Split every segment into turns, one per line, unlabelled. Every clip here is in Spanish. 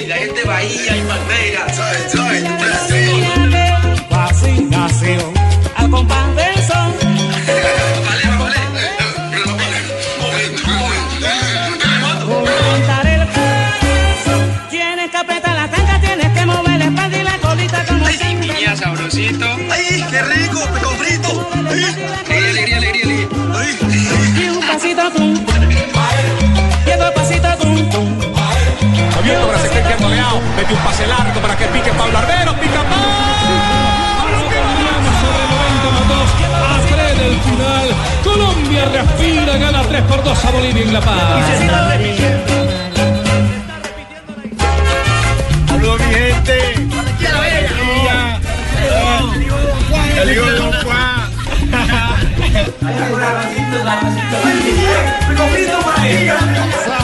La
gente bahía y palmera. Suave,
Mete un pase largo para que pique Pablo Arbero. Pica A 3 del final. Colombia respira, gana 3 por 2 a Bolivia en La Paz.
Saludos, mi gente. Ya le digo, don Juan.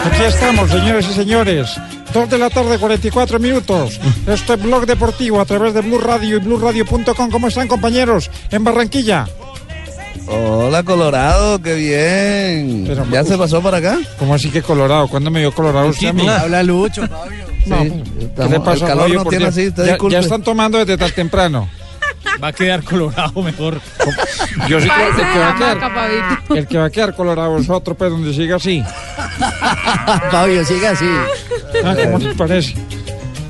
Aquí estamos, señores y señores. Dos de la tarde, 44 minutos. Este es Blog Deportivo a través de Blue Radio y BlueRadio.com. ¿Cómo están, compañeros? En Barranquilla.
Hola Colorado, qué bien.
Pero,
¿Ya se pasó para acá?
¿Cómo así que Colorado? ¿Cuándo me dio Colorado usted a mí?
Habla Lucho, Fabio.
No,
Sí,
¿Qué le pasa,
el calor no tiene así, usted
ya,
disculpe.
ya están tomando desde tan temprano.
Va a quedar colorado mejor.
Yo sí creo que el que va a quedar, el que va a quedar Colorado es otro, pero donde siga así.
Fabio, siga así.
Ah, ¿Cómo les parece?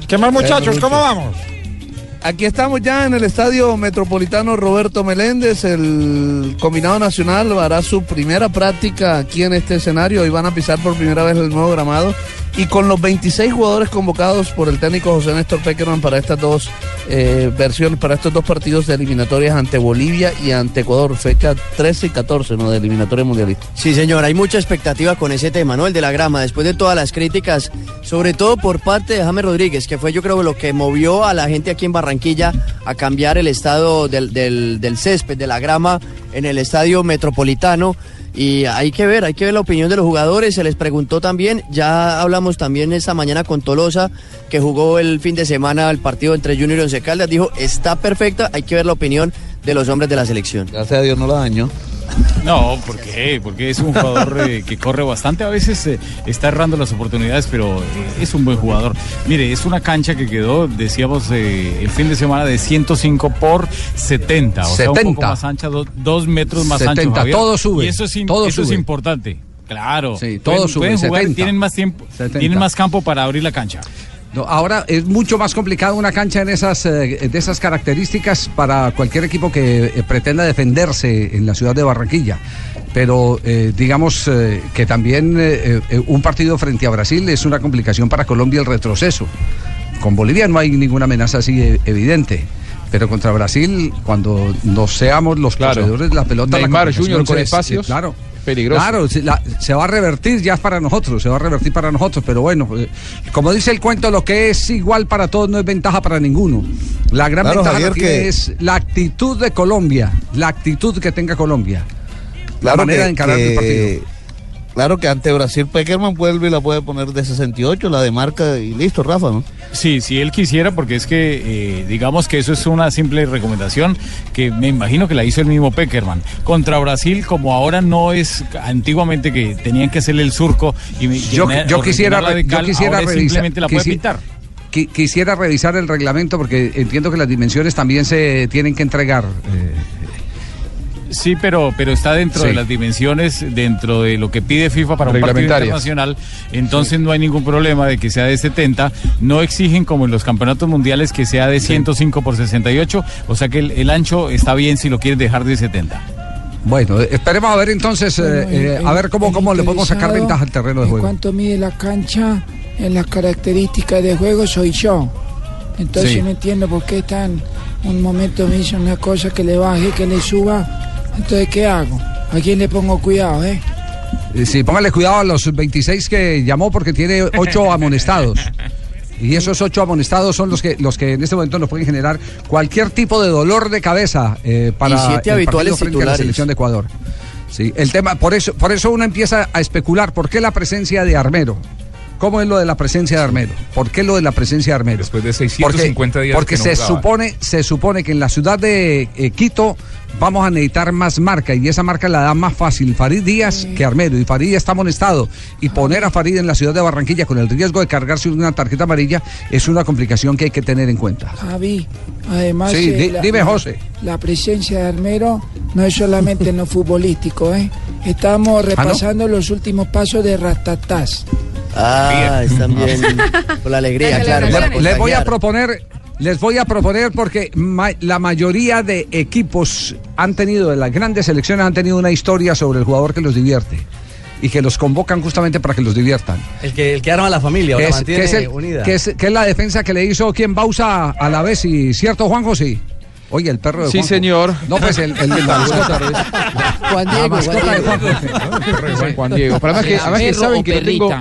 ¿Qué más, muchachos? ¿Cómo vamos?
Aquí estamos ya en el Estadio Metropolitano Roberto Meléndez. El combinado nacional hará su primera práctica aquí en este escenario. Hoy van a pisar por primera vez el nuevo gramado. Y con los 26 jugadores convocados por el técnico José Néstor Peckerman para estas dos eh, versiones, para estos dos partidos de eliminatorias ante Bolivia y ante Ecuador, fecha 13 y 14, ¿no? De eliminatoria mundialista.
Sí, señor, hay mucha expectativa con ese tema, ¿no? El de la grama, después de todas las críticas, sobre todo por parte de James Rodríguez, que fue yo creo lo que movió a la gente aquí en Barranquilla a cambiar el estado del, del- del césped, de la grama en el estadio metropolitano. Y hay que ver, hay que ver la opinión de los jugadores, se les preguntó también, ya hablamos también esta mañana con Tolosa, que jugó el fin de semana el partido entre Junior y Once Caldas, dijo, está perfecta, hay que ver la opinión de los hombres de la selección.
Gracias a Dios no la dañó.
No, ¿por qué? Porque es un jugador eh, que corre bastante. A veces eh, está errando las oportunidades, pero eh, es un buen jugador. Mire, es una cancha que quedó, decíamos, eh, el fin de semana de 105 por 70. O sea, un poco
70.
más ancha, do- dos metros más
70,
ancho. Javier.
todo sube,
Y eso es,
todo
eso es importante. Claro.
Sí, todo
Pueden-
sube,
pueden jugar,
70.
tienen más tiempo,
70.
tienen más campo para abrir la cancha.
No, ahora es mucho más complicado una cancha en esas, eh, de esas características para cualquier equipo que eh, pretenda defenderse en la ciudad de Barranquilla. Pero eh, digamos que también un partido frente a Brasil es una complicación para Colombia el retroceso. Con Bolivia no hay ninguna amenaza así evidente. Pero contra Brasil, cuando no seamos los
Claro.
poseedores de la pelota,
Neymar
la
Junior con
es-
espacios,
claro.
Peligroso.
Claro, se, la- se va a revertir ya para nosotros, se va a revertir para nosotros, pero bueno, eh, como dice el cuento, lo que es igual para todos no es ventaja para ninguno. La gran
Claro,
ventaja
Javier, que-
es la actitud de Colombia, la actitud que tenga Colombia.
Claro
la manera
que-
de encarar el partido.
Claro que ante Brasil Peckerman vuelve y la puede poner de 68, la de marca y listo, Rafa, ¿no?
Sí, si él quisiera, porque es que eh, digamos que eso es una simple recomendación que me imagino que la hizo el mismo Peckerman. Contra Brasil, como ahora no es antiguamente que tenían que hacerle el surco y me-
Yo,
llenar-
yo quisiera, yo quisiera
ahora
revisar.
simplemente la puede
quisi-
pintar.
qui- quisiera revisar el reglamento porque entiendo que las dimensiones también se tienen que entregar. eh,
Sí, pero, pero está dentro
Sí.
de las dimensiones, dentro de lo que pide FIFA para un partido internacional. Entonces no hay ningún problema de que sea de 70. No exigen como en los campeonatos mundiales que sea de 105 por 68. O sea que el, el ancho está bien si lo quieres dejar de 70.
Bueno, esperemos a ver entonces, eh,
Bueno,
eh,
el-
a ver cómo, cómo le podemos sacar ventaja al terreno de
en
juego.
cuánto mide la cancha, en las características de juego soy yo. Entonces
Sí.
no entiendo por qué tan un momento me dice una cosa que le baje, que le suba. Entonces, ¿qué hago? ¿A quién le pongo cuidado, eh?
Eh, Sí, póngale cuidado a los 26 que llamó porque tiene 8 amonestados. Y esos ocho amonestados son los que los que en este momento nos pueden generar cualquier tipo de dolor de cabeza eh, para
Y siete
el
habituales
partido frente a la selección de Ecuador. Sí, el tema, por eso, por eso uno empieza a especular por qué la presencia de Armero. ¿Cómo es lo de la presencia de Armero? ¿Por qué lo de la presencia de Armero?
Después de 650
porque,
días
Porque
que no
se
jugaba.
supone, se supone que en la ciudad de eh, Quito vamos a necesitar más marca y esa marca la da más fácil Farid Díaz que Armero y Farid ya está amonestado y poner a Farid en la ciudad de Barranquilla con el riesgo de cargarse una tarjeta amarilla es una complicación que hay que tener en cuenta.
Javi, además.
Sí,
eh,
di-
la-
dime, José.
La presencia de Armero no es solamente en lo futbolístico, ¿eh? Estamos repasando los últimos pasos de Ratatás.
Ah, están bien. Con la alegría, claro.
Le- les voy a proponer, les voy a proponer porque ma- la mayoría de equipos han tenido, de las grandes selecciones han tenido una historia sobre el jugador que los divierte y que los convocan justamente para que los diviertan.
El que, el que arma la familia, o
Que
la
es,
mantiene
que es el-
unida.
que es- que es la defensa que le hizo quien Bausa a la vez y cierto Juanjo sí. Oye, el perro de
Sí,
Juanjo.
señor.
No, pues el, el- la mascota.
Juan
La
Diego,
mascota
Juan
de
Diego.
Juan Diego. Pero además que, además que saben que lo tengo.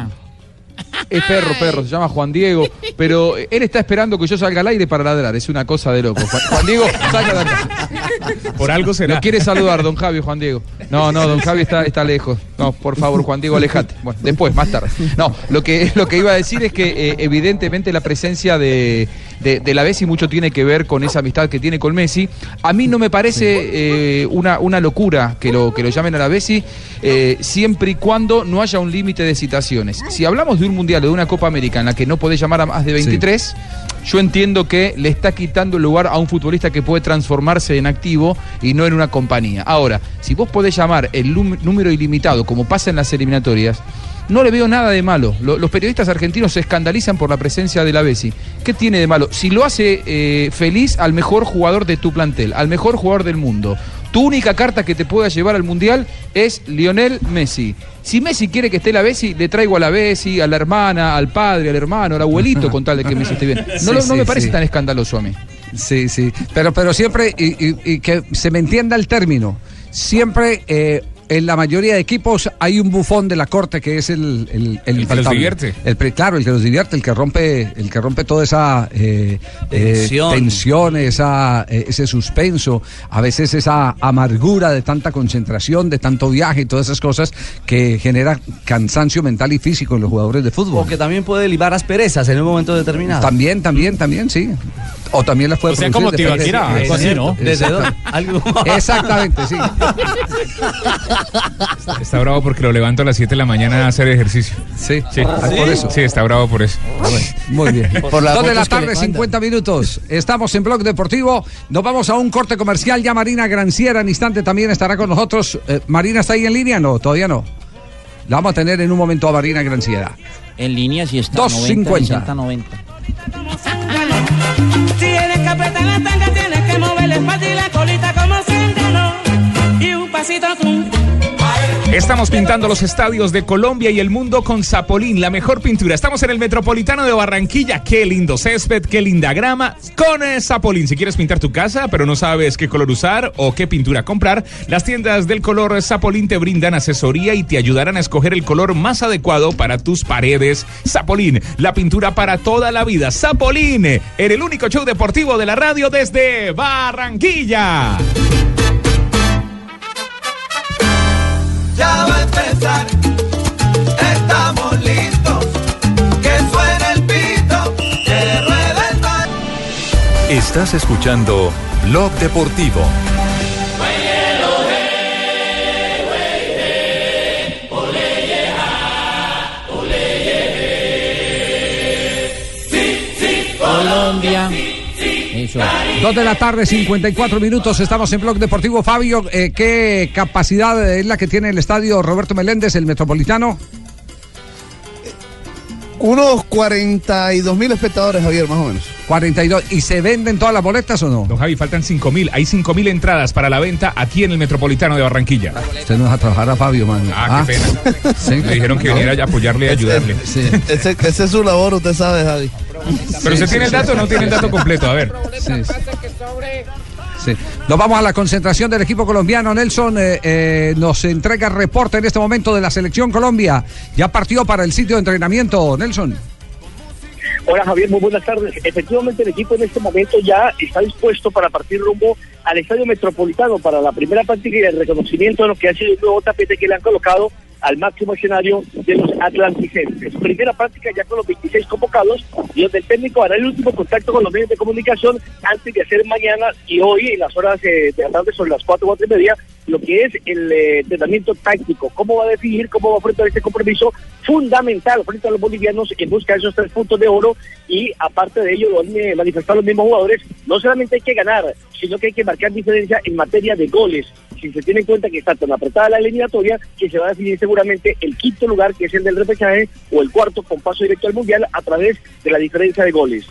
Es perro, perro, se llama Juan Diego. Pero él está esperando que yo salga al aire para ladrar. Es una cosa de loco. Juan, Juan Diego, salga de acá.
Por algo será.
Lo quiere saludar, don Javi, Juan Diego. No, no, don Javi está, está lejos. No, por favor, Juan Diego, alejate. Bueno, después, más tarde. No, lo que, lo que iba a decir es que eh, evidentemente la presencia de, de, de la Bessi mucho tiene que ver con esa amistad que tiene con Messi. A mí no me parece eh, una, una locura que lo, que lo llamen a la Bessi, eh, siempre y cuando no haya un límite de citaciones. Si hablamos de un Mundial o de una Copa América en la que no podés llamar a más de 23, yo entiendo que le está quitando el lugar a un futbolista que puede transformarse en activo y no en una compañía. Ahora, si vos podés llamar el número ilimitado, como pasa en las eliminatorias, no le veo nada de malo. Lo- los periodistas argentinos se escandalizan por la presencia de la Bessi. ¿Qué tiene de malo? Si lo hace eh, feliz al mejor jugador de tu plantel, al mejor jugador del mundo. Tu única carta que te pueda llevar al Mundial es Lionel Messi. Si Messi quiere que esté la Bessi, le traigo a la Bessi, a la hermana, al padre, al hermano, al abuelito, con tal de que Messi esté bien. No,
Sí,
no me parece
sí.
tan escandaloso a mí.
Sí, sí, pero, pero siempre, y, y- y que se me entienda el término, siempre eh, en la mayoría de equipos hay un bufón de la corte que es el el,
que los divierte.
El pre- claro, el que los divierte, el que rompe, el que rompe toda esa eh, eh,
Tensión.
esa, eh, ese suspenso, a veces esa amargura de tanta concentración, de tanto viaje y todas esas cosas que genera cansancio mental y físico en los jugadores de fútbol.
O que también puede libar asperezas en un momento determinado.
También, también, también, sí. O también las puede
O sea,
producir
como así, ¿no?
Exactamente, sí.
Está bravo porque lo levanto a las 7 de la mañana a hacer ejercicio.
Sí,
Sí.
Ah, por eso.
Sí, está bravo por eso.
Muy bien.
Por las
Dos de la tarde,
mandan.
50 minutos. Estamos en Blog Deportivo. Nos vamos a un corte comercial. Ya Marina Granciera en instante también estará con nosotros. Eh, ¿Marina está ahí en línea? No, todavía no. La vamos a tener en un momento a Marina Granciera.
En línea sí está.
2.50.
90, 90.
Tienes que apretar la tanga, tienes que mover la espalda y la colita como centeno.
Estamos pintando los estadios de Colombia y el mundo con Zapolín, la mejor pintura. Estamos en el Metropolitano de Barranquilla. Qué lindo césped, qué linda grama. Con eh, Zapolín, si quieres pintar tu casa, pero no sabes qué color usar o qué pintura comprar, las tiendas del color Zapolín te brindan asesoría y te ayudarán a escoger el color más adecuado para tus paredes. Zapolín, la pintura para toda la vida. Zapolín, en el único show deportivo de la radio desde Barranquilla.
Ya va a empezar, estamos listos. Que suene el pito, que ruede el mar.
Estás escuchando Blog Deportivo.
Colombia eso.
Dos de la tarde, 54 minutos. Estamos en Blog Deportivo. Fabio, eh, ¿qué capacidad es la que tiene el estadio Roberto Meléndez, el Metropolitano?
Unos 42 mil espectadores, Javier, más o menos.
42. ¿Y se venden todas las boletas o no?
Don Javi, faltan 5 mil. Hay 5 mil entradas para la venta aquí en el Metropolitano de Barranquilla.
Usted no deja trabajar a Fabio, mano.
Ah, qué pena.
Sí.
Me dijeron que viniera a apoyarle y ayudarle.
Ese, ese es su labor, usted sabe, Javi.
Pero usted tiene el dato o no tiene el dato completo. A ver.
Sí. Sí. Nos vamos a la concentración del equipo colombiano. Nelson eh, eh, nos entrega el reporte en este momento de la selección Colombia. Ya partió para el sitio de entrenamiento, Nelson.
Hola Javier, muy buenas tardes. Efectivamente el equipo en este momento ya está dispuesto para partir rumbo al Estadio Metropolitano para la primera práctica y el reconocimiento de lo que ha sido el nuevo tapete que le han colocado al máximo escenario de los atlanticenses. Primera práctica ya con los 26 convocados y donde el técnico hará el último contacto con los medios de comunicación antes de hacer mañana y hoy en las horas eh, de la tarde sobre las 4 4 y media lo que es el eh, entrenamiento táctico, cómo va a definir, cómo va a enfrentar este compromiso fundamental frente a los bolivianos en busca de esos tres puntos de oro y aparte de ello lo han eh, manifestado los mismos jugadores, no solamente hay que ganar, sino que hay que marcar diferencia en materia de goles. Si se tiene en cuenta que está tan apretada la eliminatoria, que se va a definir seguramente el quinto lugar, que es el del repechaje, o el cuarto con paso directo al Mundial a través de la diferencia de goles.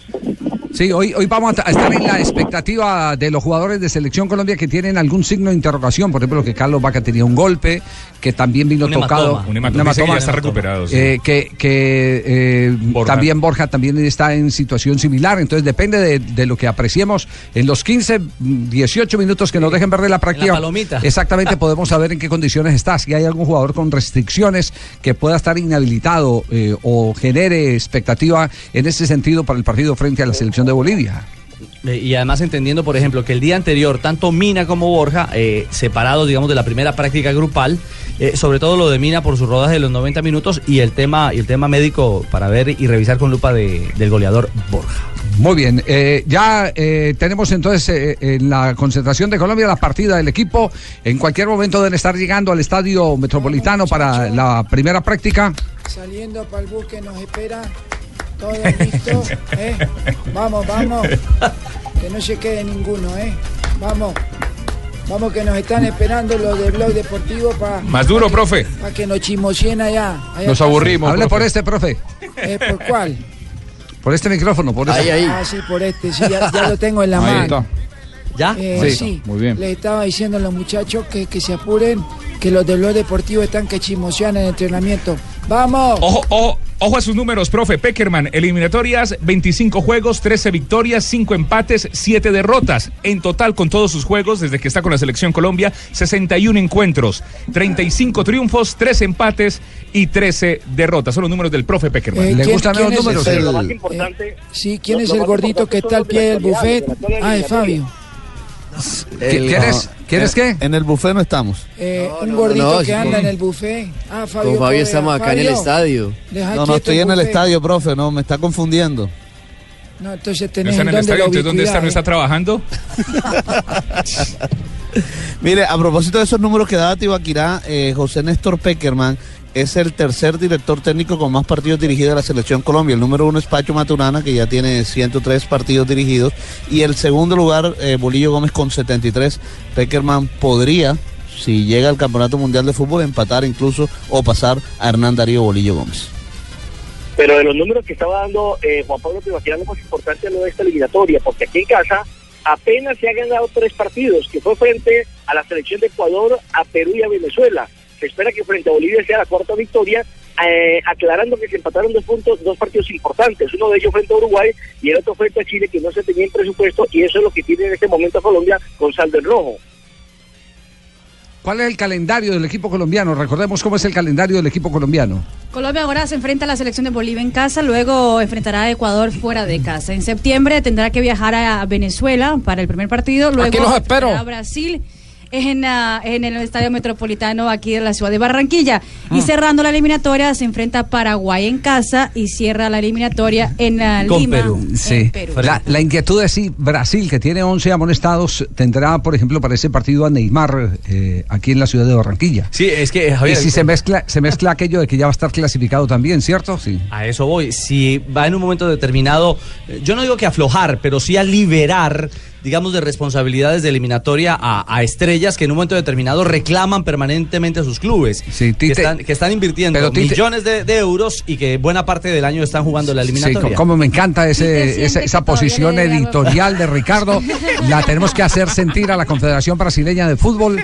Sí, hoy, hoy vamos a estar en la expectativa de los jugadores de Selección Colombia que tienen algún signo de interrogación. Por ejemplo, que Carlos Vaca tenía un golpe, que también vino
Un
tocado.
hematoma. Un hematoma. Dice que ya está recuperado, sí.
Eh, que que eh,
Borja.
también Borja también está en situación similar. Entonces depende de, de lo que apreciemos en los 15, mm, 18 minutos que nos dejen ver de la práctica.
palomita.
Exactamente, podemos saber en qué condiciones está. Si hay algún jugador con restricciones que pueda estar inhabilitado eh, o genere expectativa en ese sentido para el partido frente a la selección de Bolivia.
Eh, Y además entendiendo, por ejemplo, que el día anterior, tanto Mina como Borja, eh, separados, digamos, de la primera práctica grupal, eh, sobre todo lo de Mina por sus rodaje de los 90 minutos y el tema, y el tema médico para ver y revisar con lupa de- del goleador Borja.
Muy bien, eh, ya eh, tenemos entonces eh, en la concentración de Colombia la partida del equipo. En cualquier momento deben estar llegando al estadio metropolitano para la primera práctica.
Saliendo para el bus que nos espera. Todo listo. ¿eh? Vamos, vamos. Que no se quede ninguno, ¿eh? Vamos. Vamos que nos están esperando los de Blog Deportivo para
Más duro, profe.
Para que nos chimocien allá. allá
Nos aburrimos.
Hable por este, profe.
Eh, ¿Por cuál?
Por este micrófono, por este.
Ah, sí, por este, sí, ya, ya lo tengo en la
Ahí
mano.
está.
¿Ya?
Eh,
Sí,
sí,
muy bien.
Le estaba diciendo a los muchachos que, que se apuren, que los de Blog Deportivo están que chimosean en el entrenamiento. ¡Vamos!
Ojo, ojo, ojo a sus números, profe. Peckerman, eliminatorias, 25 juegos, 13 victorias, 5 empates, 7 derrotas. En total, con todos sus juegos, desde que está con la selección Colombia, 61 encuentros, 35 triunfos, 3 empates y 13 derrotas. Son los números del profe Peckerman.
Eh, ¿quién- quién es
Pero
el-
lo más importante,
eh, sí, ¿quién
lo-
es
lo
el gordito que está al pie del
los
buffet? Ah, es. Fabio.
El-
¿Quién es? ¿Quién es qué?
En el buffet no estamos.
Eh, un gordito
no,
que anda
con-
en el buffet. Ah, Fabio.
Con Fabio estamos acá en el estadio.
No, no estoy en el estadio, profe, no, me está confundiendo.
No, entonces
¿No
tenés
está en el estadio?
lo
¿Entonces dónde está? ¿No está
eh?
trabajando?
Mire, a propósito de esos números que daba Tibaquirá, eh, José Néstor Peckerman es el tercer director técnico con más partidos dirigidos a la selección Colombia. El número uno es Pacho Maturana, que ya tiene 103 partidos dirigidos. Y el segundo lugar, eh, Bolillo Gómez con 73. Peckerman podría, si llega al Campeonato Mundial de Fútbol, empatar incluso o pasar a Hernán Darío Bolillo Gómez.
Pero de los números que estaba dando eh, Juan Pablo Tibaquirá, lo más importante es lo de esta eliminatoria, porque aquí en casa apenas se han ganado tres partidos, que fue frente a la selección de Ecuador, a Perú y a Venezuela. Se espera que frente a Bolivia sea la cuarta victoria, eh, aclarando que se empataron dos puntos, dos partidos importantes, uno de ellos frente a Uruguay y el otro frente a Chile, que no se tenía en presupuesto, y eso es lo que tiene en este momento Colombia con saldo en rojo.
¿Cuál es el calendario del equipo colombiano? Recordemos cómo es el calendario del equipo colomdiano.
Colombia ahora se enfrenta a la selección de Bolivia en casa, luego enfrentará a Ecuador fuera de casa. En septiembre tendrá que viajar a Venezuela para el primer partido, luego
Aquí los espero.
enfrentará a Brasil en, ah, en el Estadio Metropolitano aquí de la ciudad de Barranquilla. Y cerrando la eliminatoria se enfrenta Paraguay en casa y cierra la eliminatoria en ah, Lima.
Sí. La, la inquietud es si Brasil, que tiene 11 amonestados, tendrá, por ejemplo, para ese partido a Neymar eh, aquí en la ciudad de Barranquilla.
Sí, es que
Y si se mezcla, se mezcla aquello de que ya va a estar clasificado también, ¿cierto? Sí.
A eso voy. Si va en un momento determinado, eh, yo no digo que aflojar, pero sí a liberar, digamos, de responsabilidades de eliminatoria a, a estrellas que en un momento determinado reclaman permanentemente a sus clubes. que, están, que están invirtiendo
pero Tite-
millones de, de euros y que buena parte del año están jugando la
Sí,
eliminatoria.
co- como me encanta ese, esa, esa posición editorial de Ricardo. La tenemos que hacer sentir a la Confederación Brasileña de Fútbol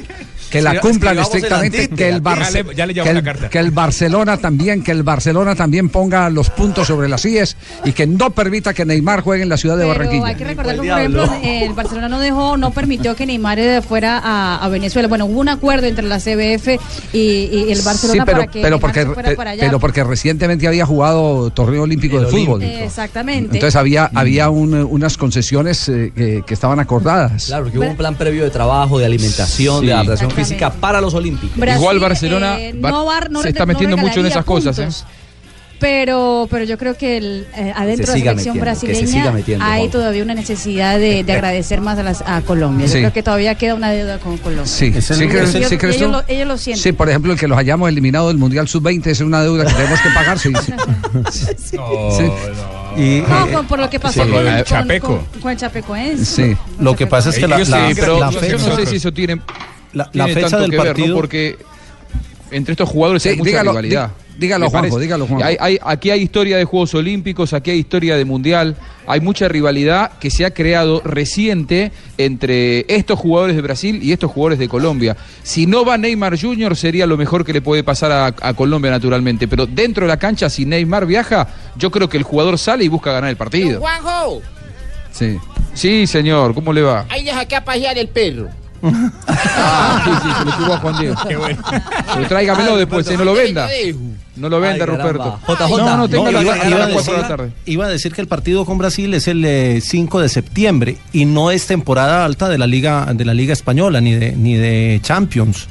que la cumplan estrictamente, que el,
Ya
Barce-
le- ya le llegó
que, el,
la carta.
que el Barcelona también, que el Barcelona también ponga los puntos sobre las IES y que no permita que Neymar juegue en la ciudad de
Pero
Barranquilla.
hay que recordar que, por ejemplo, el Barcelona no dejó, no permitió que Neymar eh, fuera a, a Venezuela. Bueno, hubo un acuerdo entre la CBF y, y el Barcelona
Sí, pero,
para que
pero, porque,
se fuera
pe-
para allá.
pero porque recientemente había jugado torneo olímpico de fútbol.
Exactamente.
Entonces había, había un, eh, unas concesiones eh, que, que estaban acordadas.
Claro, porque hubo un plan previo de trabajo, de alimentación,
Sí.
de adaptación física para los olímpicos.
Brasil,
Igual Barcelona
eh,
va-
no va- no
se está
no
metiendo mucho en esas cosas. ¿eh?
puntos. Pero, pero yo creo que el, eh, adentro
Se
de la selección
se
brasileña
metiendo,
hay
Juan.
todavía una necesidad de, de agradecer más a, las, a Colombia. Yo
Sí.
creo que todavía queda una deuda con Colombia.
Sí,
Es el-
sí crees,
ellos-
sí crees
ellos lo- ellos lo sienten.
Sí, por ejemplo, el que los hayamos eliminado del Mundial Sub-20 es una deuda que tenemos que pagar. Sí, sí. Sí.
No, por, por lo que pasó
Sí.
con, con-
Chapeco.
con- con el Chapecoense.
Sí.
Lo que pasa es que la,
Yo
la- la
yo
fecha,
no sé si eso tiene,
la, la
tiene
fecha
tanto
del
que ver, ¿no?
partido.
Porque entre estos jugadores
Sí,
hay mucha
dígalo,
rivalidad.
dí- dígalo, Juanjo, dígalo, Juanjo.
Hay- hay- aquí hay historia de Juegos Olímpicos, aquí hay historia de Mundial, hay mucha rivalidad que se ha creado reciente entre estos jugadores de Brasil y estos jugadores de Colombia. Si no va Neymar Jr. sería lo mejor que le puede pasar a, a Colombia naturalmente, pero dentro de la cancha si Neymar viaja, yo creo que el jugador sale y busca ganar el partido.
Juanjo,
Sí.
Sí, señor, ¿cómo le va?
ahí deja que a pasear el perro.
Ah, sí, sí, se lo tuvo a Juan Diego. Pero tráigamelo después, eh, no lo venda. No lo venda,
Ay,
Ruperto.
caramba.
No, no, tenga
No,
la
iba,
a
iba a
las cuatro de la
decir,
tarde.
iba a decir que el partido con Brasil es el eh, 5 de septiembre y no es temporada alta de la liga de la liga española ni de ni de Champions.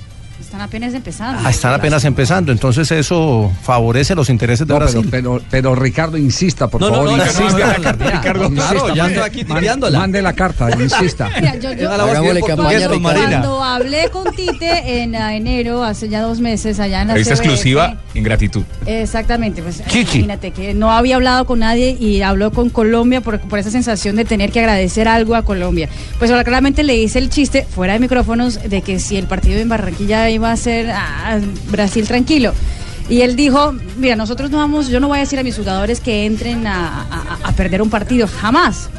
Están apenas empezando.
Ah, Están apenas empezando, entonces eso favorece los intereses de
No, pero,
Brasil.
pero, pero Ricardo insista, por
No, no,
favor.
no,
insista.
no, no, la carta, Ricardo.
Insista,
Claro, ya aquí
mande- la carta, insista.
Mira, yo- yo-
Hagámosle campaña a
cuando, cuando hablé con Tite en ah, enero, hace ya dos meses, allá en la
Revista exclusiva en gratitud.
Exactamente, pues
Chichi.
imagínate que no había hablado con nadie y habló con Colombia por, por esa sensación de tener que agradecer algo a Colombia. Pues ahora claramente le hice el chiste fuera de micrófonos de que si el partido en Barranquilla iba a ser Brasil tranquilo. Y él dijo, mira, nosotros no vamos, yo no voy a decir a mis jugadores que entren a perder un partido, jamás.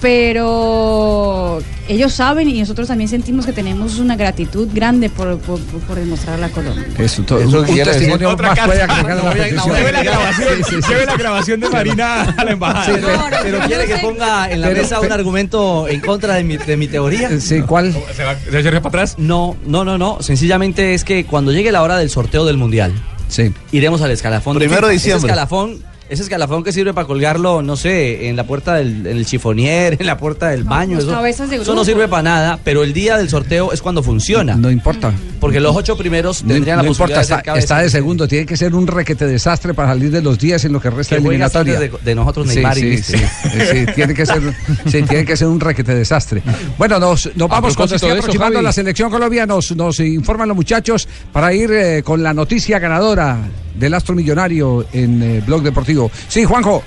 Pero ellos saben y nosotros también sentimos que tenemos una gratitud grande por, por, por- por demostrarle a Colombia.
Eso, to-
Eso
un
quiere
testimonio
decir-
más
Otra
puede agregar a la
No, la grabación,
Sí, sí, sí.
Lleve la grabación de Marina a la embajada.
Sí, pero-
Pero quiere que ponga en la
Pero-
mesa un argumento en contra de mi, de mi teoría.
Sí, ¿cuál?
¿Se va, ¿Se va para atrás?
No, no, no, no. Sencillamente es que cuando llegue la hora del sorteo del mundial,
sí.
iremos al escalafón.
Primero de diciembre.
Ese escalafón, ese escalafón que sirve para colgarlo, no sé, en la puerta del en el chifonier, en la puerta del baño. Eso,
cabezas de
eso no sirve para nada, pero el día del sorteo es cuando funciona.
No importa.
Porque los ocho primeros
No,
tendrían
no
la
importa,
posibilidad
está,
de ser cabeza.
está de segundo. Tiene que ser un requete desastre para salir de los días en lo que resta
Que
eliminatoria.
de- de nosotros
Sí,
Neymar y
sí,
Mister.
sí, sí, tiene que ser, sí, tiene que ser un requete desastre. Bueno, nos, nos
A
vamos
de eso,
aproximando
Javi.
la selección Colombia. Nos, nos informan los muchachos para ir eh, con la noticia ganadora del astro millonario en eh, Blog Deportivo. Sí, Juanjo.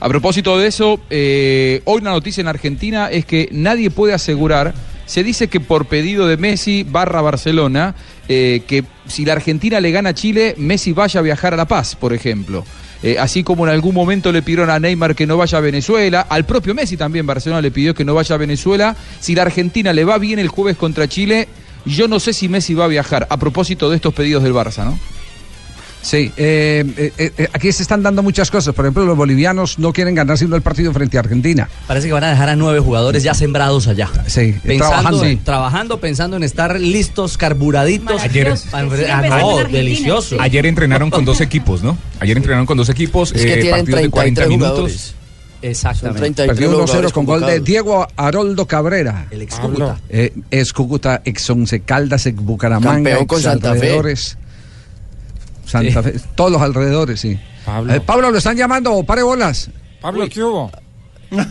A propósito de eso, eh, hoy una noticia en Argentina es que nadie puede asegurar, se dice que por pedido de Messi barra Barcelona, eh, que si la Argentina le gana a Chile, Messi vaya a viajar a La Paz, por ejemplo. Eh, así como en algún momento le pidieron a Neymar que no vaya a Venezuela, al propio Messi también Barcelona le pidió que no vaya a Venezuela. Si la Argentina le va bien el jueves contra Chile, yo no sé si Messi va a viajar, a propósito de estos pedidos del Barça, ¿no?
Sí, eh, eh, eh, aquí se están dando muchas cosas. Por ejemplo, los bolivianos no quieren ganar sino el partido frente a Argentina.
Parece que van a dejar a nueve jugadores ya sembrados allá.
Sí,
Pensando,
trabajando.
trabajando, pensando en estar listos, carburaditos.
Ayer-
ah, no, delicioso.
Ayer entrenaron con dos equipos, ¿no? Ayer entrenaron con dos equipos,
Es que
eh,
tienen
partidos de 40
33
minutos.
jugadores.
Exactamente.
Perdió 1-0 con gol de Diego Haroldo Cabrera.
El ex Cúcuta.
Eh, ex Cúcuta, ex Once Caldas, ex Bucaramanga,
Campeón con
ex
Santa Fe.
Santa Fe, todos los alrededores, sí.
Pablo.
Eh, Pablo, lo están llamando, pare bolas.
Pablo, ¿qué hubo?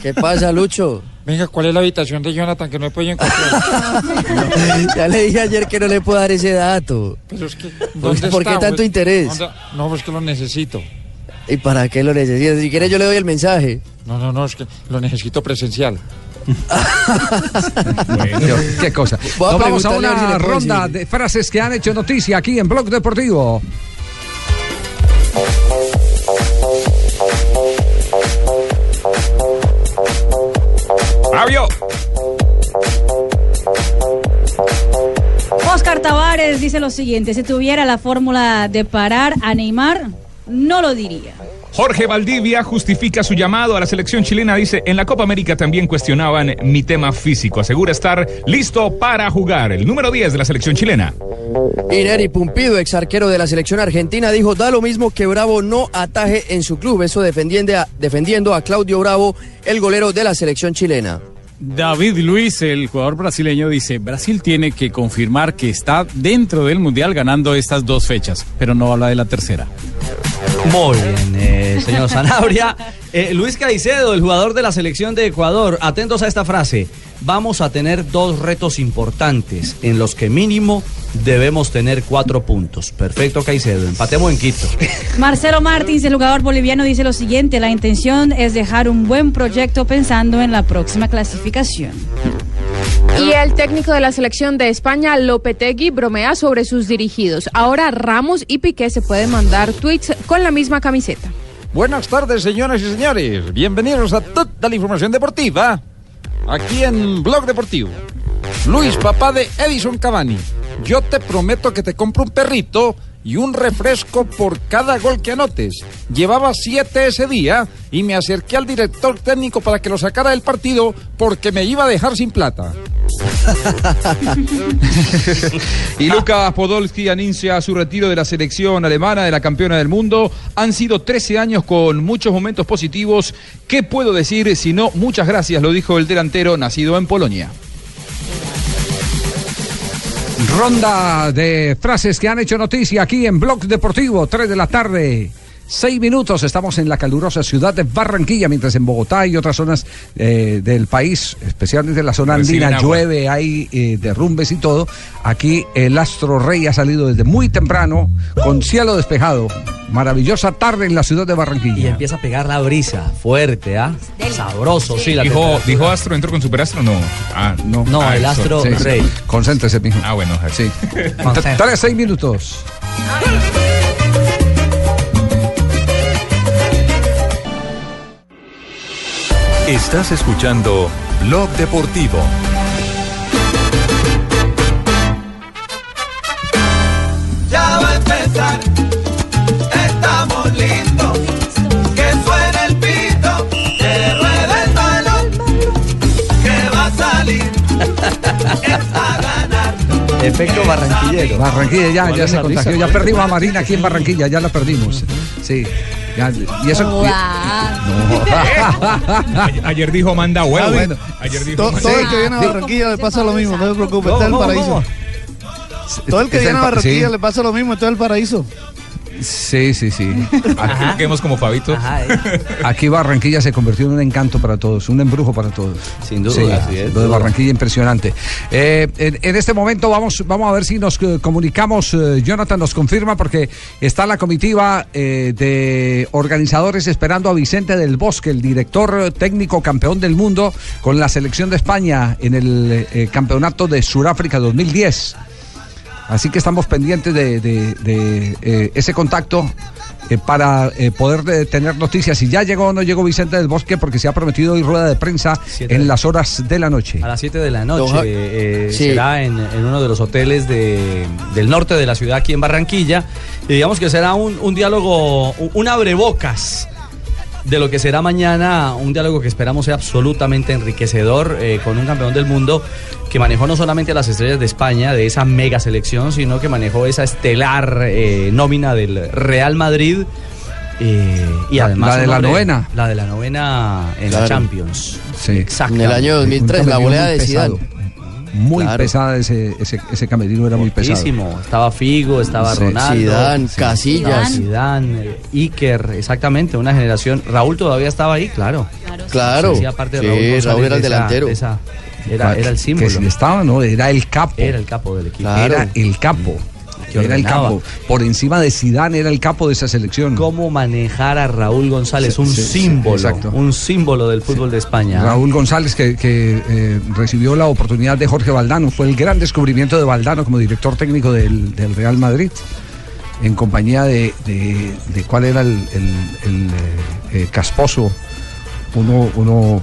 ¿Qué pasa, Lucho?
Venga, ¿cuál es la habitación de Jonathan que no he podido encontrar?
ya le dije ayer que no le puedo dar ese dato.
Pero es que,
¿Por,
¿dónde
por qué tanto
pues?
interés?
¿Dónde- No, pues que lo necesito.
¿Y para qué lo necesitas? Si quieres yo le doy el mensaje.
No, no, no, es que lo necesito presencial.
Qué, qué cosa.
Voy a
Nos vamos a una ronda
decir.
de frases que han hecho noticia aquí en Blog Deportivo.
¡Fabio!
Oscar Tavares dice lo siguiente, si tuviera la fórmula de parar a Neymar, no lo diría.
Jorge Valdivia justifica su llamado a la selección chilena. Dice, en la Copa América también cuestionaban mi tema físico. Asegura estar listo para jugar. El número 10 de la selección chilena.
Y Neri Pumpido, ex arquero de la selección argentina, dijo, da lo mismo que Bravo no ataje en su club. Eso defendiendo a, defendiendo a Claudio Bravo, el golero de la selección chilena.
David Luis, el jugador brasileño, dice, Brasil tiene que confirmar que está dentro del Mundial ganando estas dos fechas, pero no habla de la tercera.
Muy bien, eh, señor Sanabria. Eh, Luis Caicedo, el jugador de la selección de Ecuador, atentos a esta frase. Vamos a tener dos retos importantes en los que mínimo debemos tener cuatro puntos. Perfecto, Caicedo. Empatemos en Quito.
Marcelo Martins, el jugador boliviano, dice lo siguiente, la intención es dejar un buen proyecto pensando en la próxima clasificación.
Y el técnico de la selección de España, Lopetegui, bromea sobre sus dirigidos. Ahora Ramos y Piqué se pueden mandar tweets con la misma camiseta.
Buenas tardes, señoras y señores. Bienvenidos a toda la información deportiva. Aquí en Blog Deportivo. Luis, papá de Edison Cavani. Yo te prometo que te compro un perrito y un refresco por cada gol que anotes. Llevaba siete ese día y me acerqué al director técnico para que lo sacara del partido porque me iba a dejar sin plata.
Y Lucas Podolski anuncia su retiro de la selección alemana de la campeona del mundo. Han sido 13 años con muchos momentos positivos. ¿Qué puedo decir si no? Muchas gracias, lo dijo el delantero nacido en Polonia.
Ronda de frases que han hecho noticia aquí en Blog Deportivo, 3 de la tarde. Seis minutos, estamos en la calurosa ciudad de Barranquilla, mientras en Bogotá y otras zonas eh, del país, especialmente la zona
Reciben
andina,
agua.
llueve, hay eh, derrumbes y todo. Aquí el astro rey ha salido desde muy temprano, con cielo despejado. Maravillosa tarde en la ciudad de
Y
Barranquilla.
empieza a pegar la brisa fuerte, ¿ah? Sabroso, sí. La
Dijo,
temperatura.
dijo Astro, ¿entró con Superastro? No. Ah, no.
No,
Ah,
el. Astro
Sí, sí.
Rey.
Concéntrese, mijo.
Ah, bueno.
Sí. Tres, seis minutos.
Estás escuchando Blog Deportivo.
Ya va a empezar, estamos listos. Que suene el pito, que ruede el balón, que va a salir, es a ganar.
Efecto barranquillero.
Barranquilla ya,
¿Cuál
ya se contagió. Ya
¿Cuál es
perdimos a Marina aquí en Barranquilla, ya la perdimos. Sí. Ya, y eso.
Ayer, ayer dijo manda huevo.
Ah, bueno.
Ayer dijo
To-
manda
todo el que viene a Barranquilla le pasa lo mismo, no se preocupe, está en el
¿Cómo,
paraíso. Todo el que viene a Barranquilla le pasa lo mismo, está en el paraíso.
Sí, sí, sí.
Aquí nos quedemos como Fabito.
Aquí Barranquilla se convirtió en un encanto para todos, un embrujo para todos.
Sin duda,
Sí,
así es,
Lo de. Barranquilla impresionante. Eh, en, en este momento vamos, vamos a ver si nos eh, comunicamos. eh, Jonathan nos confirma porque está la comitiva eh, de organizadores esperando a Vicente del Bosque, el director técnico campeón del mundo con la selección de España en el eh, campeonato de Sudáfrica 2010. Así que estamos pendientes de, de- de, eh, ese contacto eh, para eh, poder tener noticias si ya llegó o no llegó Vicente del Bosque, porque se ha prometido hoy rueda de prensa
Siete.
en las horas de la noche.
A las 7 de la noche eh,
Sí.
será en, en uno de los hoteles de- del norte de la ciudad, aquí en Barranquilla. Y digamos que será un, un diálogo, un, un abrebocas de lo que será mañana, un diálogo que esperamos sea absolutamente enriquecedor eh, con un campeón del mundo que manejó no solamente a las estrellas de España, de esa mega selección, sino que manejó esa estelar eh, nómina del Real Madrid Eh, y
La-
además
la de la
hombre-
novena.
La de la novena en la. Champions.
Sí.
Exacto.
En el año 2003,
Un
la volea de
pesado.
Zidane.
Muy
Claro.
pesada ese, ese, ese camerino, era muy pesado.
Estaba Figo, estaba
Sí.
Ronaldo.
Zidane, Casillas.
Zidane, Iker, exactamente, una generación. Raúl todavía estaba ahí, claro.
Claro.
Hacía parte de
Sí,
Raúl,
Raúl era el
esa-
delantero.
de esa- era, era el
Que
símbolo.
si estaba, no, era el capo.
Era el capo del equipo.
Era el capo. Era el capo. Por encima de Zidane era el capo de esa selección.
Cómo manejar a Raúl González,
Sí,
un
sí, sí,
símbolo,
exacto.
un símbolo del fútbol de España.
Raúl González, que, que, eh, recibió la oportunidad de Jorge Valdano, fue el gran descubrimiento de Valdano como director técnico del, del Real Madrid, en compañía de, de- de cuál era el, el- el, eh, eh, casposo, uno, uno,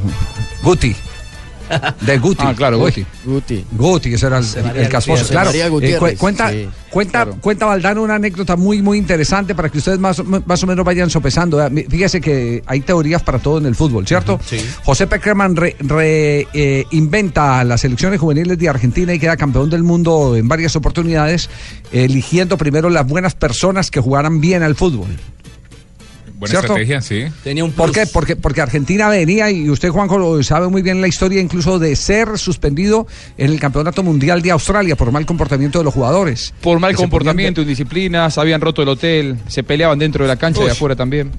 Guti. De Guti.
Ah, claro, Guti.
Guti.
Guti, ese era el, el- casposo, claro. Eh, cu- cuenta,
sí.
cuenta, cuenta Valdano una anécdota muy, muy interesante para que ustedes más, más o menos vayan sopesando. Eh, Fíjese que hay teorías para todo en el fútbol, ¿cierto? José Peckerman reinventa las selecciones juveniles de Argentina y queda campeón del mundo en varias oportunidades, eligiendo primero las buenas personas que jugaran bien al fútbol.
Buena
¿Cierto?
estrategia, sí.
Tenía un
¿Por qué? Porque, porque Argentina venía, y usted, Juanjo, lo sabe muy bien la historia, incluso de ser suspendido en el Campeonato Mundial de Australia por mal comportamiento de los jugadores.
Por mal comportamiento, indisciplinas, habían roto el hotel, se peleaban dentro de la cancha y afuera también.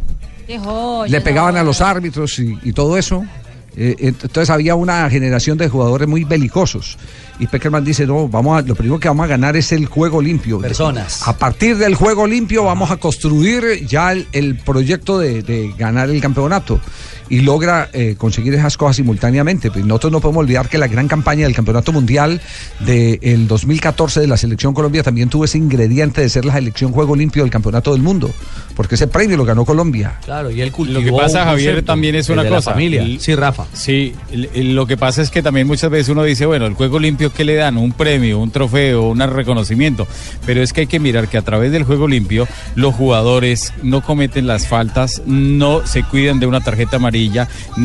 Joya,
le pegaban
no.
a los árbitros y, y todo eso. Eh, ent- entonces había una generación de jugadores muy belicosos. Y Peckerman dice, no, vamos a, lo primero que vamos a ganar es el juego limpio.
Personas.
A partir del juego limpio vamos a construir ya el, el proyecto de, de ganar el campeonato. Y logra eh, conseguir esas cosas simultáneamente. Pues nosotros no podemos olvidar que la gran campaña del Campeonato Mundial del 2014 de la Selección Colombia también tuvo ese ingrediente de ser la selección juego limpio del Campeonato del Mundo. Porque ese premio lo ganó Colombia.
Claro, y él cultivó
Lo que pasa,
un
Javier,
concepto,
también es una
de la
cosa.
familia.
El-
Sí, Rafa.
Sí, el- el- lo que pasa es que también muchas veces uno dice, bueno, el juego limpio, ¿qué le dan? Un premio, un trofeo, un reconocimiento. Pero es que hay que mirar que a través del juego limpio, los jugadores no cometen las faltas, no se cuidan de una tarjeta amarilla,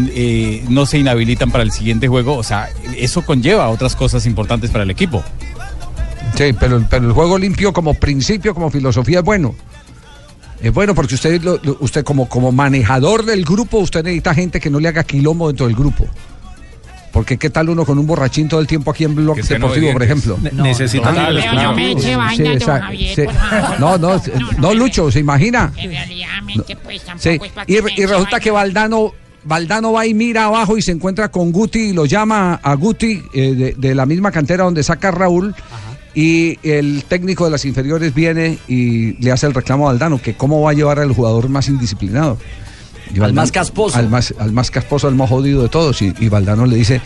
eh, no se inhabilitan para el siguiente juego. O sea, eso conlleva otras cosas importantes para el equipo.
Sí, pero, pero el juego limpio como principio, como filosofía es bueno. Es bueno porque usted, usted como, como manejador del grupo, usted necesita gente que no le haga quilombo dentro del grupo. Porque qué tal uno con un borrachín todo el tiempo aquí en Blog Deportivo, por ejemplo.
Ne- necesitan algo,
claro.
Yo me eché
Sí,
vaina, don
exacto,
Javier,
sí.
por favor.
No, no, no, Lucho, ¿se imagina?
Pues tampoco
Sí,
es para
y, resulta que Valdano, Valdano va y mira abajo y se encuentra con Guti y lo llama a Guti eh, de, de la misma cantera donde saca Raúl. Y el técnico de las inferiores viene y le hace el reclamo a Valdano, que cómo va a llevar al jugador más indisciplinado. Y
Al más casposo.
Al más, al más casposo, al más jodido de todos. Y, y Valdano le dice,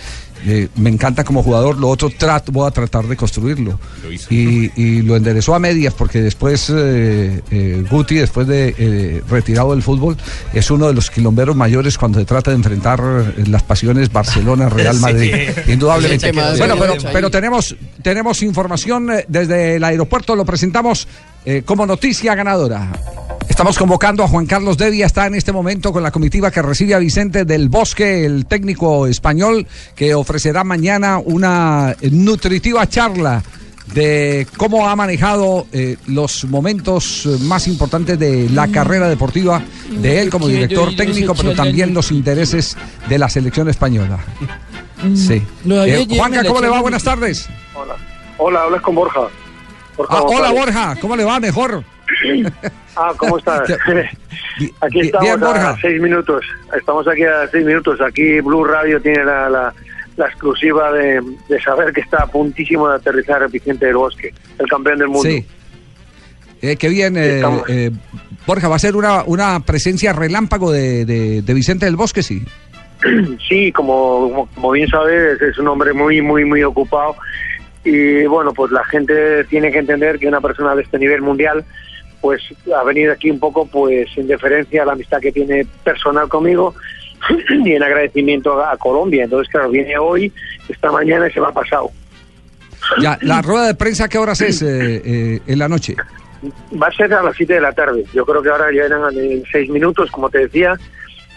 eh, me encanta como jugador, lo otro trato, voy a tratar de construirlo. Y, y lo enderezó a medias porque después eh, eh, Guti, después de eh, retirado del fútbol, es uno de los quilomberos mayores cuando se trata de enfrentar las pasiones Barcelona-Real. Madrid. Indudablemente.
Sí,
Bueno, pero, pero tenemos, tenemos información desde el aeropuerto, lo presentamos eh, como noticia ganadora. Estamos convocando a Juan Carlos Devia, está en este momento con la comitiva que recibe a Vicente del Bosque, el técnico español, que ofrecerá mañana una nutritiva charla de cómo ha manejado eh, los momentos más importantes de la carrera deportiva de él como director técnico, pero también los intereses de la selección española. Sí.
Lo había
Eh, Juanca, ¿cómo le va? Buenas tardes.
Hola. Hola, hablas con Borja.
Ah, hola. Borja, ¿cómo le va? Mejor.
Ah, ¿cómo estás? Aquí
Bien,
estamos
Borja.
a seis minutos. Estamos aquí a seis minutos. Aquí Blue Radio tiene la, la, la exclusiva de, de saber que está a puntísimo de aterrizar Vicente del Bosque, el campeón del mundo.
Sí. Eh, qué bien, eh, eh, Borja, va a ser una, una presencia relámpago de, de- de Vicente del Bosque, sí.
Sí, como, como bien sabes, es un hombre muy, muy, muy ocupado. Y bueno, pues la gente tiene que entender que una persona de este nivel mundial, pues ha venido aquí un poco, pues en deferencia a la amistad que tiene personal conmigo y en agradecimiento a, a Colombia. Entonces, claro, viene hoy, esta mañana y se va pasado.
Ya, la rueda de prensa, ¿qué horas es eh, eh, en la noche?
Va a ser a las 7 de la tarde. Yo creo que ahora ya eran en 6 minutos, como te decía,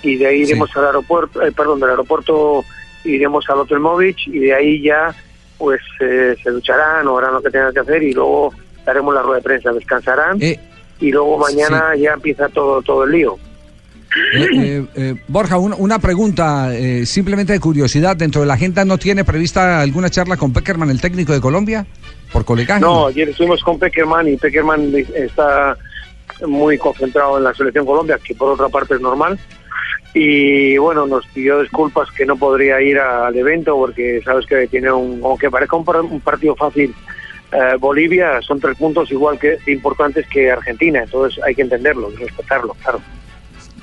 y de ahí iremos al aeropuerto, eh, perdón, del aeropuerto iremos al Hotel Movich y de ahí ya pues eh, se ducharán o harán lo que tengan que hacer y luego daremos la rueda de prensa. Descansarán
y luego mañana ya empieza todo todo el lío.
Eh, eh, eh, Borja, un- una pregunta eh, simplemente de curiosidad. ¿Dentro de la agenda no tiene prevista alguna charla con Peckerman, el técnico de Colombia? Por colegaje.
No, ayer estuvimos con Peckerman y Peckerman está muy concentrado en la selección Colombia, que por otra parte es normal. Y bueno, nos pidió disculpas que no podría ir al evento porque sabes que tiene un, aunque parezca un, un partido fácil, eh, Bolivia son tres puntos igual que importantes que Argentina, entonces hay que entenderlo y respetarlo, claro.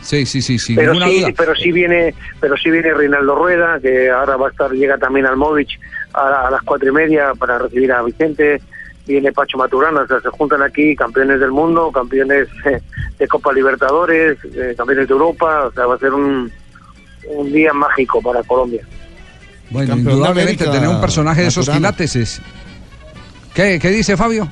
Sí, sí, sí, sí.
pero sí,
duda.
pero sí viene, pero sí viene Reinaldo Rueda, que ahora va a estar, llega también al Movich a, a las cuatro y media para recibir a Vicente, viene Pacho Maturana, o sea, se juntan aquí campeones del mundo, campeones de Copa Libertadores, eh, campeones de Europa, o sea, va a ser un, un día mágico para Colombia.
Bueno, indudablemente
América,
tener un personaje de esos quilates es... ¿Qué, qué dice Fabio?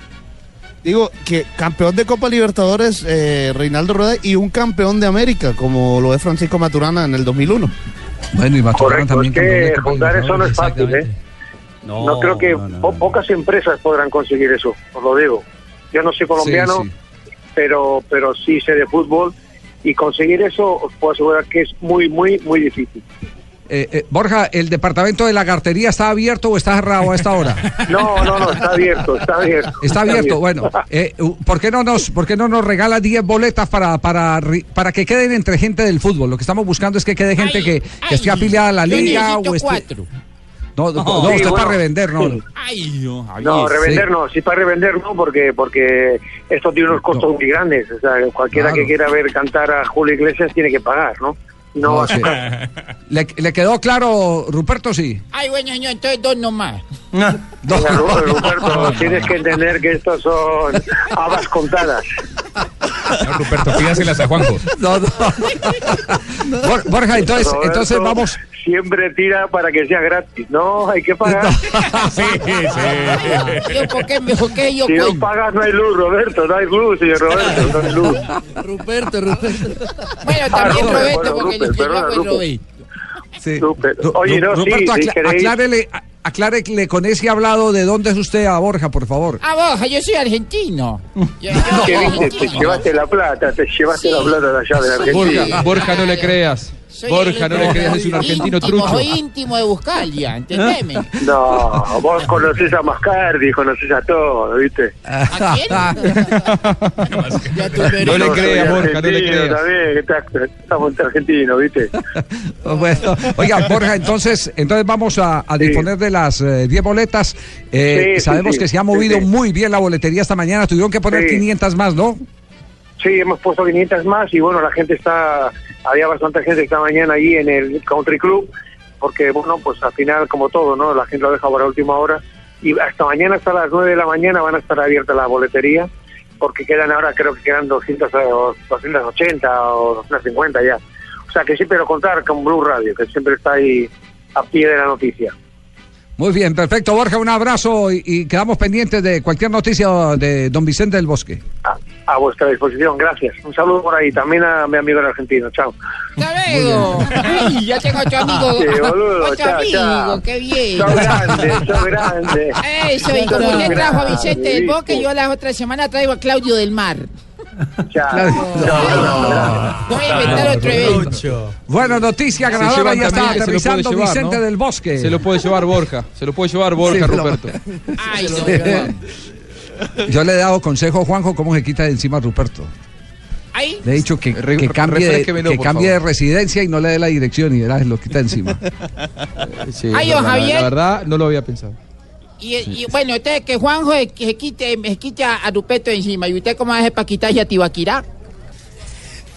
Digo que campeón de Copa Libertadores, eh, Reinaldo Rueda, y un campeón de América, como lo es Francisco Maturana en el 2001.
Bueno, y
Correcto, es que juntar eso no es fácil, ¿eh? No, creo que po- pocas empresas podrán conseguir eso, os lo digo. Yo no soy colombiano,
Sí,
pero pero sí sé de fútbol y conseguir eso os puedo asegurar que es muy, muy, muy difícil.
Eh, eh, Borja, ¿el departamento de lagartería está abierto o está cerrado a esta hora?
No, no, no, está abierto, está abierto.
Está abierto, bueno. eh, ¿por, qué no nos, ¿Por qué no nos regala 10 boletas para, para, para que queden entre gente del fútbol? Lo que estamos buscando es que quede gente que, que esté afiliada a la liga o esté-
cuatro.
No, no,
No,
no,
sí,
usted
bueno,
para revender, no.
sí.
Ay, no, Javier.
No, revender
Sí.
no, sí para revender no, porque porque esto tiene unos costos muy grandes. O sea, cualquiera
Claro.
que quiera ver cantar a Julio Iglesias tiene que pagar, ¿no? No,
No, sí. ¿Le, le quedó claro, Ruperto? Sí.
Ay, bueno, señor, entonces dos nomás.
Venga, Ru- Ruperto, tienes que entender que estos son habas contadas.
No, Ruperto, pídaselas a Juanjo.
No, no. Bor- Borja, entonces,
Roberto
entonces vamos.
Siempre tira para que sea gratis. No, hay que pagar.
sí, sí.
Yo, ¿por qué, por qué yo
Si no pagas no hay luz, Roberto, no hay luz, señor Roberto, no hay luz.
Ruperto, Ruperto.
Bueno,
Ah,
también
Rupert,
Roberto,
bueno,
porque
Rupert,
el que
perdona,
llama es
Rupert.
Roberto.
Sí.
Rupert. Oye, no,
Ru-
sí,
Ruperto,
si queréis...
aclárele, a- aclárele con ese hablado de dónde es usted a Borja, por favor.
Ah, Borja, yo soy argentino. Yo, yo
¿Qué viste? Te llevaste la plata, te llevaste la plata de allá de la Argentina.
Borja, Borja, no le creas. Borja, no le creas, es un argentino
íntimo,
trucho.
Soy íntimo de Buscalia, ¿entendeme?
No, vos conocés a Mascardi, conocés a todo, ¿viste?
¿A quién?
No le creas, Borja, no le creas.
También, estamos entre argentinos, ¿viste?
Bueno, oiga, Borja, entonces, entonces vamos a, a disponer de las eh, 10 boletas. Eh,
Sí,
sabemos
sí,
que se ha movido
sí.
muy bien la boletería esta mañana. Tuvieron que poner
Sí.
500 más, ¿no?
Sí, hemos puesto 500 más y bueno, la gente está, había bastante gente esta mañana allí en el Country Club, porque bueno, pues al final como todo, ¿no? La gente lo deja para última hora y hasta mañana, hasta las 9 de la mañana van a estar abiertas la boletería, porque quedan ahora, creo que quedan 200 o 280 o 250 ya. O sea que sí, pero contar con Blue Radio, que siempre está ahí a pie de la noticia.
Muy bien, perfecto. Borja, un abrazo y, y quedamos pendientes de cualquier noticia de don Vicente del Bosque.
A vuestra disposición, gracias. Un saludo por ahí, también a mi amigo en argentino, chao.
Hasta luego. Ay, ya tengo otro amigo.
Sí, boludo,
otro
chao,
amigo,
chao.
qué bien.
Sos grande, grande.
Eso, y como usted trajo a Vicente del Bosque, yo la otra semana traigo a Claudio del Mar.
Chao.
Voy a inventar otro evento.
Bueno, noticia ganadora, ya está aterrizando
llevar,
Vicente
¿no?
del Bosque.
Se lo puede llevar Borja. Se lo puede llevar Borja,
Sí, lo-
Ruperto.
Ay, no, no.
Yo le he dado consejo a Juanjo cómo se quita de encima a Ruperto.
Ahí.
Le he dicho que,
Re-
que cambie, que cambie de residencia y no le dé la dirección y verás, lo quita encima.
Sí,
Ay,
la-
Javier.
La verdad, no lo había pensado.
Y, y bueno, usted que Juanjo se, se quite, se quite a, a Rupeto encima. ¿Y usted cómo hace para quitarse a Tibaquirá?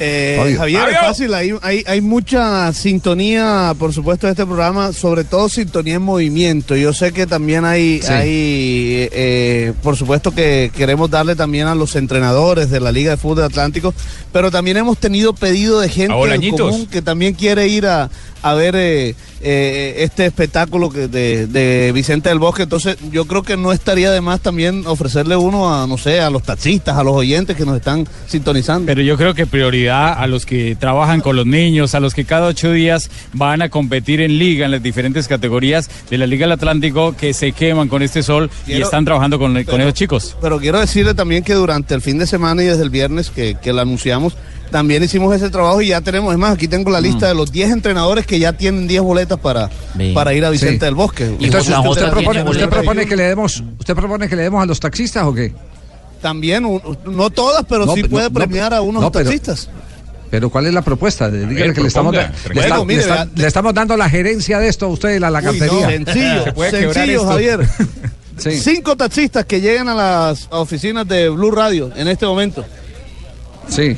Eh. Javier, es fácil, hay, hay, hay mucha sintonía, por supuesto, de este programa, sobre todo sintonía en movimiento. Yo sé que también hay,
Sí.
hay eh, por supuesto que queremos darle también a los entrenadores de la Liga de Fútbol Atlántico, pero también hemos tenido pedido de gente del común que también quiere ir a, a ver eh, eh, este espectáculo que de, de Vicente del Bosque. Entonces, yo creo que no estaría de más también ofrecerle uno a, no sé, a los taxistas, a los oyentes que nos están sintonizando.
Pero yo creo que prioridad da a los que trabajan con los niños, a los que cada ocho días van a competir en liga, en las diferentes categorías de la Liga del Atlántico, que se queman con este sol y están trabajando con, con
Pero-
esos chicos.
Pero quiero decirle también que durante el fin de semana y desde el viernes que, que lo anunciamos, también hicimos ese trabajo y ya tenemos, es más, aquí tengo la lista de los 10 entrenadores que ya tienen 10 boletas para, para ir a Vicente
Sí.
del Bosque.
Entonces,
Usted-
propone, usted que le demos, usted propone que le demos a los taxistas o qué?
También, no todas, pero
No,
sí puede
no,
premiar a unos
pero-
taxistas.
Pero ¿cuál es la propuesta? Dígale que le estamos, da- le,
Bueno,
está-
mire,
le está-
vea-
le estamos dando la gerencia de esto a usted, la, la
Uy, no,
cartería.
sencillo, sencillo, Javier.
Sí.
Cinco taxistas que lleguen a las oficinas de Blue Radio en este momento.
Sí.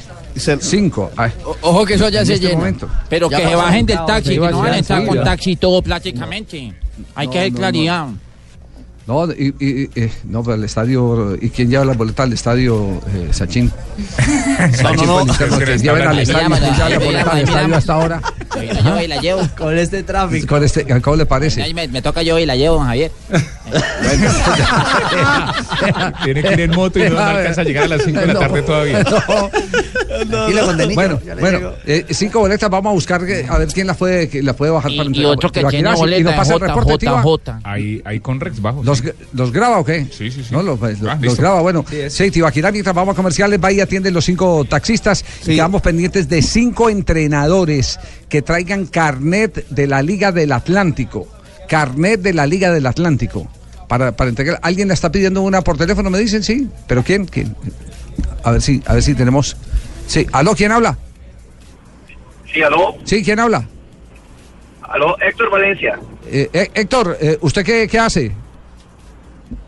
Cinco. Ay.
Ojo que eso ya
En
se
este
llena.
momento.
Pero
Ya
que se bajen del taxi, que no van a estar con taxi todo prácticamente. Hay
No,
que
no.
claridad.
No, y, y- y- eh, no, pero el estadio. ¿Y quién lleva la boleta al estadio? Eh, Sachin. Sachin
no, no.
al
Ahí
estadio. ¿Quién lleva la boleta al estadio hasta ahora?
Ahí la llevo y la llevo. Con este tráfico.
Con este, ¿Cómo le parece?
Me, me toca yo y la llevo, Javier.
Tiene que ir en moto y no, no alcanza a llegar a las 5 de la
No.
tarde todavía.
bueno, bueno eh, cinco boletas, vamos a buscar que- a ver quién las puede, las puede bajar para
y
entregar.
otro que tiene
sí, y
boleta
nos pasa el reporte,
J,
Tiva.
J. Ahí, ahí con Rex bajo.
¿Los,
sí.
¿Los graba o qué?
Sí, sí, sí.
No, los, los-
Ah,
los graba, bueno.
Sí,
Sí. Tibaquirá, mientras vamos a comerciales, va y atiende los cinco taxistas. Y quedamos pendientes de cinco entrenadores que traigan carnet de la Liga del Atlántico. Carnet de la Liga del Atlántico. Para, para entregar. ¿Alguien la está pidiendo una por teléfono? ¿Me dicen? Sí. ¿Pero quién? ¿Quién? A ver si, a ver si tenemos. Sí. ¿Aló? ¿Quién habla?
Sí, aló,
Sí, ¿quién habla?
aló, Héctor Valencia.
Eh, eh, Héctor, eh, ¿usted qué, qué hace?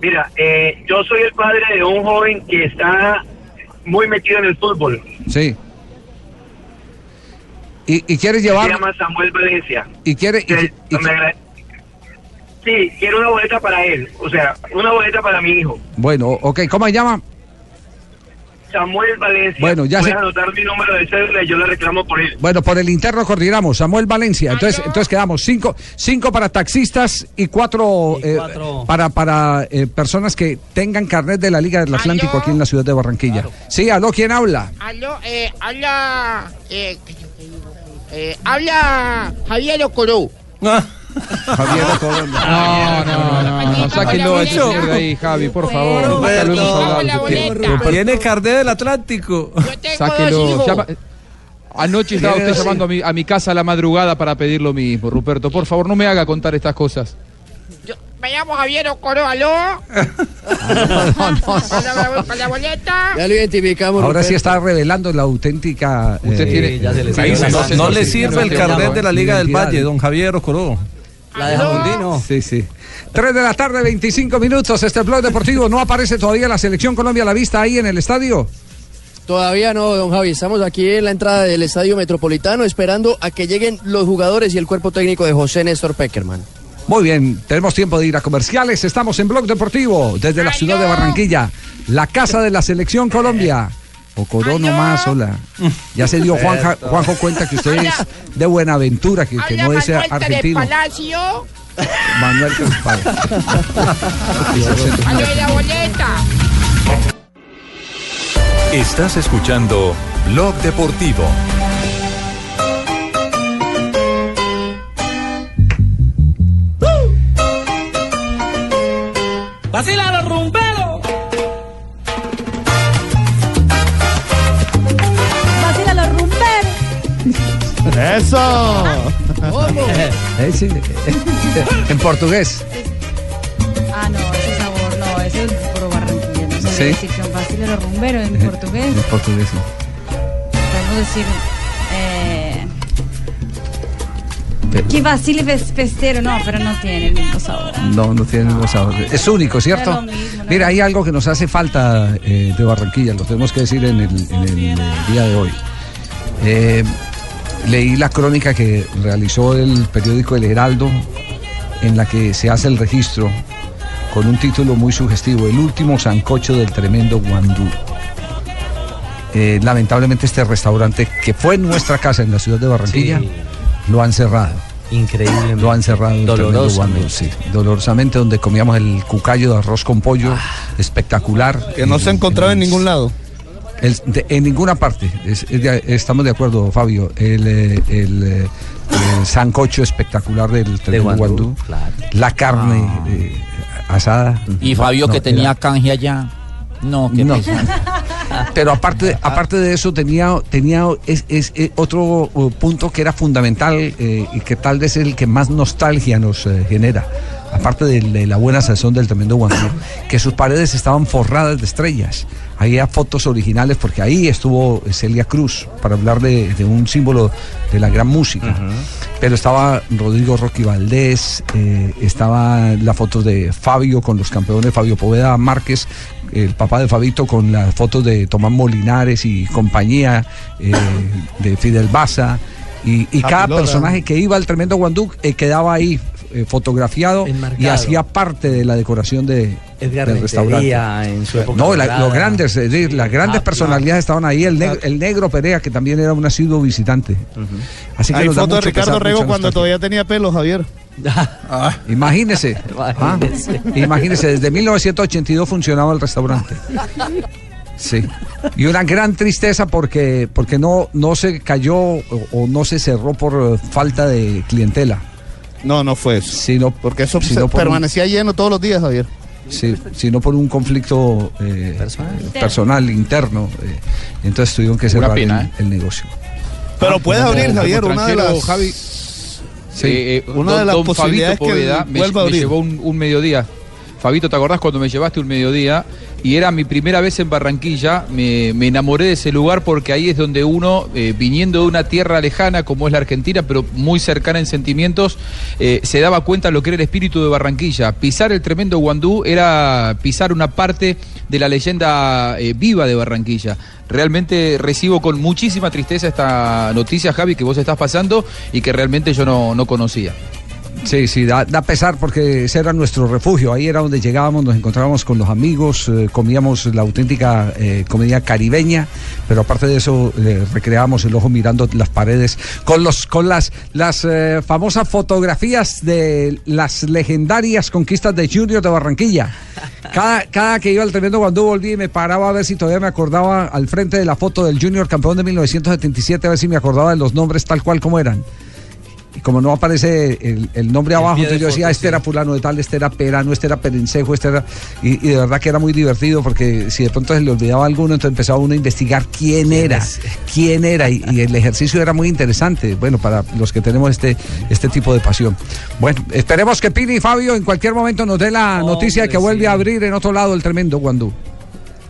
Mira, eh, yo soy el padre de un joven que está muy metido en el fútbol.
Sí. ¿Y, y quieres
Se
llevar?
llama Samuel Valencia.
¿Y quiere? y-
me Sí, quiero una boleta para él. O sea, una boleta para mi hijo.
Bueno, ok, ¿cómo se llama?
Samuel Valencia.
Bueno, ya sé-
anotar mi número de cédula y yo le reclamo por él.
Bueno, por el interno coordinamos, Samuel Valencia. Entonces, entonces quedamos cinco, cinco para taxistas y cuatro, eh, para, para eh, personas que tengan carnet de la Liga del Atlántico aquí en la ciudad de Barranquilla. Sí, aló, ¿quién habla?
Aló, eh, habla. Eh, eh, habla Javier Ocoró.
Javier Ocoró.
No, no, no, no, sáquenlo a de ahí, Javi, por favor. Nunca lo hemos hablado. usted.
Tiene carnet del Atlántico.
Sáquelo. Llama- Anoche estaba usted llamando a mi, a mi casa a la madrugada para pedir lo mismo, Ruperto. Por favor, no me haga contar estas cosas.
Me llamo Javier Ocoró, aló. Para la- para la boleta.
Ya lo identificamos.
Ahora sí está revelando la auténtica.
Usted tiene- no, no le sirve el carnet de la Liga del Valle, don Javier Ocoró.
La de Jamundino. Sí, sí. 3 de la tarde, 25 minutos. Este blog deportivo. ¿No aparece todavía la selección Colombia a la vista ahí en el estadio?
Todavía no, don Javi. Estamos aquí en la entrada del Estadio Metropolitano esperando a que lleguen los jugadores y el cuerpo técnico de José Néstor Peckerman.
Muy bien, tenemos tiempo de ir a comerciales. Estamos en Blog Deportivo desde la ciudad de Barranquilla, la casa de la selección Colombia. O Corono más, hola. Ya se dio Juanja- Juanjo cuenta que usted es de Buenaventura, que, que no es argentino.
Palacio.
Manuel
de la boleta.
Estás escuchando Blog Deportivo.
¡Vacila los rumberos!
¡Eso!
Eh, sí, en portugués.
Ah, no, ese sabor, no, ese es puro barranquilla. No
Sí.
sé decir que vacila los rumberos en portugués.
En portugués, sí.
Podemos decir. Eh, que vacile fes- festero, no, pero no tiene el mismo sabor.
No, no tiene el mismo sabor. Es único, ¿cierto? Mira, hay algo que nos hace falta eh, de Barranquilla, lo tenemos que decir en el, en el, eh, día de hoy. Eh, leí la crónica que realizó el periódico El Heraldo, en la que se hace el registro con un título muy sugestivo, El último sancocho del tremendo Guandú. Eh, lamentablemente este restaurante, que fue en nuestra casa en la ciudad de Barranquilla, lo han cerrado.
Increíble.
Lo han cerrado. el tremendo
Dolorosamente.
Guandú, sí. Dolorosamente, donde comíamos el cucayo de arroz con pollo, espectacular.
Que no se encontraba en ningún lado.
El- de- en ninguna parte, es- es de- estamos de acuerdo, Fabio. El, eh, el, eh, el sancocho espectacular del tremendo
Guandú,
guandú, la carne eh, asada.
Y Fabio
No,
que
era-
tenía canje allá. No, qué
No. Pero aparte, aparte de eso tenía, tenía es, es, otro uh, punto que era fundamental eh, y que tal vez es el que más nostalgia nos eh, genera. Aparte de, de la buena sazón del tremendo Guandú, que sus paredes estaban forradas de estrellas. Había fotos originales porque ahí estuvo Celia Cruz para hablar de, de un símbolo de la gran música. Pero estaba Rodrigo Rocky Valdés, eh, estaba la foto de Fabio con los campeones, Fabio Poveda Márquez, el papá de Fabito con las fotos de Tomás Molinares y compañía, eh, de Fidel Baza. Y, y cada personaje que iba al tremendo Guandú eh, quedaba ahí eh, fotografiado y hacía parte de la decoración de,
Edgar
del restaurante.
En su época
No, la- los grandes, es decir, las grandes
Ah,
personalidades estaban ahí. El, neg- el negro Perea, que también era un asiduo visitante. Así que
Hay
nos da
foto de Ricardo
pesar,
Rego cuando
nostalgia.
todavía tenía pelo, Javier.
Ah, imagínese. Ah, imagínese, desde 1982 funcionaba el restaurante. Sí. Y una gran tristeza porque, porque no, no se cayó o, o no se cerró por eh, falta de clientela.
No, no fue eso.
Sino,
Porque eso
sino
se-
por un-
permanecía lleno todos los días, Javier.
Sí, sino por un conflicto eh, eh, personal, interno. eh, entonces tuvieron que cerrar
pena,
el,
¿eh?
el negocio.
Pero puedes
como-
abrir, Javier, una de las...
Javi,
Sí.
Eh, eh,
Una
don-
de las
don
posibilidades
Fabito
que
Poveda me,
vuelva a
me
abrir.
llevó un, un mediodía. Fabito, ¿te acordás cuando me llevaste un mediodía? Y era mi primera vez en Barranquilla. Me, enamoré de ese lugar porque ahí es donde uno, eh, viniendo de una tierra lejana como es la Argentina, pero muy cercana en sentimientos, eh, se daba cuenta de lo que era el espíritu de Barranquilla. Pisar el tremendo Guandú era pisar una parte de la leyenda eh, viva de Barranquilla. Realmente recibo con muchísima tristeza esta noticia, Javi, que vos estás pasando y que realmente yo no conocía.
Sí, sí, da, da pesar porque ese era nuestro refugio. Ahí era donde llegábamos, nos encontrábamos con los amigos, eh, comíamos la auténtica eh, comida caribeña, pero aparte de eso eh, recreábamos el ojo mirando las paredes con los con las las eh, famosas fotografías de las legendarias conquistas de Junior de Barranquilla. Cada, cada que iba al tremendo cuando volví y me paraba a ver si todavía me acordaba al frente de la foto del Junior campeón de 1977 a ver si me acordaba de los nombres tal cual como eran. Y como no aparece el, el nombre abajo, entonces yo decía,
foto,
este era fulano de tal, este era Perano, este era Perencejo, este era... Y, y de verdad que era muy divertido porque si de pronto se le olvidaba alguno, entonces empezaba uno a investigar quién era, quién era. Y, y el ejercicio era muy interesante, bueno, para los que tenemos este, este tipo de pasión. Bueno, esperemos que Pini y Fabio en cualquier momento nos dé la noticia de que vuelve a abrir en otro lado el tremendo Guandú.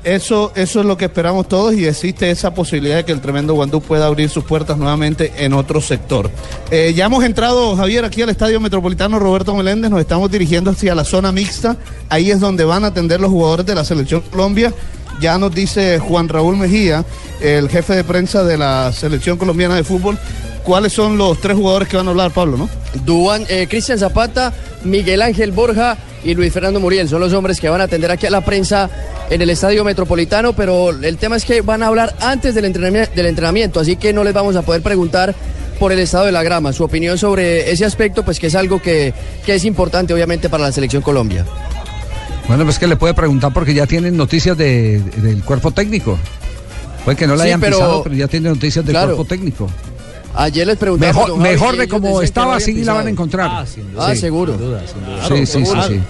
Eso, eso es lo que esperamos todos y existe esa posibilidad de que el tremendo Guandú pueda abrir sus puertas nuevamente en otro sector. Eh, ya hemos entrado, Javier, aquí al Estadio Metropolitano Roberto Meléndez, nos estamos dirigiendo hacia la zona mixta, ahí es donde van a atender los jugadores de la Selección Colombia. Ya nos dice Juan Raúl Mejía, el jefe de prensa de la Selección Colombiana de Fútbol, cuáles son los tres jugadores que van a hablar, Pablo, ¿no?
Duan, eh, Cristian Zapata, Miguel Ángel Borja y Luis Fernando Muriel son los hombres que van a atender aquí a la prensa en el Estadio Metropolitano, pero el tema es que van a hablar antes del entrenamiento, del entrenamiento así que no les vamos a poder preguntar por el estado de la grama, su opinión sobre ese aspecto, pues que es algo que, que es importante obviamente para la selección Colombia.
Bueno, pues que le puede preguntar porque ya tienen noticias de- del cuerpo técnico. Puede que no la
Sí,
hayan
pero-
pisado, pero ya tienen noticias del
Claro.
cuerpo técnico.
Ayer les preguntamos
Mejor, de como estaba, sí la van a encontrar.
Ah, sin duda. Ah, seguro. Sin duda, sin duda.
Sí, sí, sí, sí.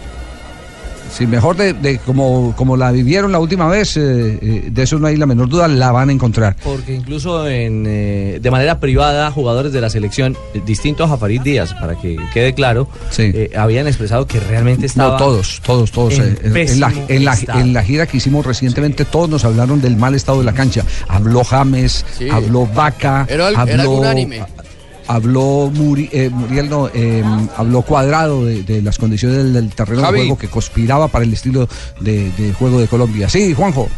Sí, mejor de, de como, como la vivieron la última vez, eh, eh, de eso no hay la menor duda, la van a encontrar.
Porque incluso en, eh, de manera privada, jugadores de la selección, distintos a Farid Díaz, para que quede claro, eh, habían expresado que realmente estaba.
No, todos, todos, todos.
en
eh, en, la, en, la,
estado.
en la gira que hicimos recientemente, todos nos hablaron del mal estado de la cancha. Habló James,
Sí.
habló Vaca,
Era, era
habló,
unánime.
Habló Muri- eh, Muriel, no, eh, habló Cuadrado de, de las condiciones del, del terreno
Javi.
de juego que conspiraba para el estilo de, de juego de Colombia. Sí, Juanjo.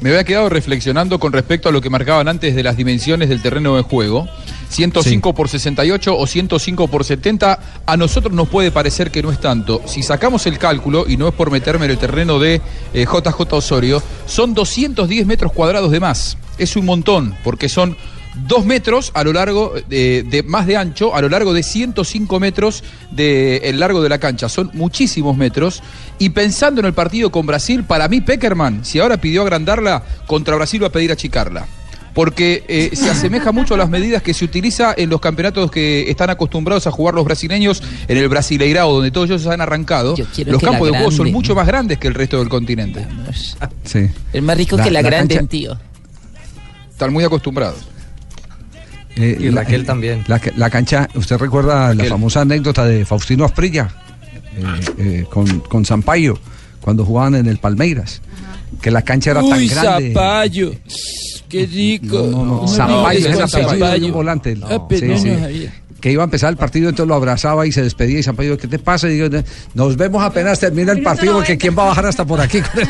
Me había quedado reflexionando con respecto a lo que marcaban antes de las dimensiones del terreno de juego. 105 por 68 o 105 por 70, a nosotros nos puede parecer que no es tanto. Si sacamos el cálculo, y no es por meterme en el terreno de eh, JJ Osorio, son 210 metros cuadrados de más. Es un montón, porque son dos metros a lo largo de, de- más de ancho, a lo largo de 105 metros del el largo de la cancha. Son muchísimos metros. Y pensando en el partido con Brasil, para mí Peckerman, si ahora pidió agrandarla, contra Brasil va a pedir achicarla. Porque eh, se asemeja mucho a las medidas que se utiliza en los campeonatos que están acostumbrados a jugar los brasileños en el Brasileirao, donde todos ellos han arrancado. Los campos de juego son mucho más grandes que el resto del continente.
Sí.
Es más rico que la, grande,
cancha-
tío.
Están muy acostumbrados.
Eh,
Y Raquel también.
La, la cancha, ¿usted recuerda la famosa anécdota de Faustino Asprilla eh, eh, con, con Sampaio cuando jugaban en el Palmeiras? Que la cancha era tan grande.
Zapallo. Qué rico.
No, no, apellido de
Zapallo.
un volante.
Ah, no, no sabía.
Que iba a empezar el partido, entonces lo abrazaba y se despedía. Y Sampaio, ¿qué te pasa? Y digo, nos vemos apenas termina el partido, porque ¿quién va a bajar hasta por aquí con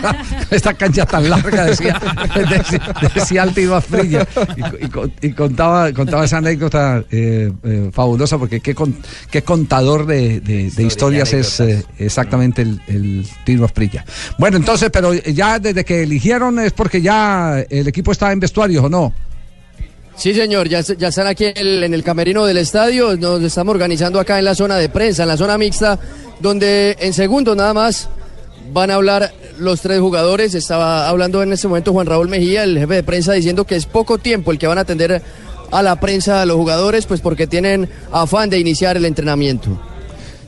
esta, cancha tan larga? Decía, decía, decía Asprilla. Y, y co- y contaba, contaba esa anécdota eh, eh, fabulosa, porque qué, con- qué contador de, de- de historias es eh, exactamente el, el Tino Asprilla. Bueno, entonces, pero ya desde que eligieron es porque ya el equipo está en vestuarios, ¿o no?
Sí, señor, ya, ya están aquí en el, en el camerino del estadio. Nos estamos organizando acá en la zona de prensa, en la zona mixta, donde en segundos nada más van a hablar los tres jugadores. Estaba hablando en este momento Juan Raúl Mejía, el jefe de prensa, diciendo que es poco tiempo el que van a atender a la prensa a los jugadores, pues porque tienen afán de iniciar el entrenamiento.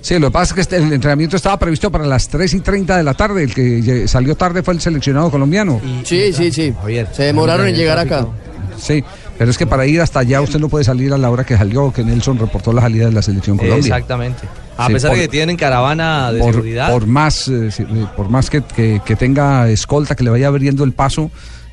Sí, lo que pasa es que este- el entrenamiento estaba previsto para las 3 y 30 de la tarde. El que salió tarde fue el seleccionado colombiano.
Sí, sí, sí. Se demoraron en llegar acá.
Sí, pero es que para ir hasta allá usted no puede salir a la hora que salió, que Nelson reportó la salida de la selección Colombia.
Exactamente. A
Sí,
pesar
por-
de que tienen caravana de
por,
seguridad.
por más, eh, eh, por más que, que- que tenga escolta, que le vaya abriendo el paso,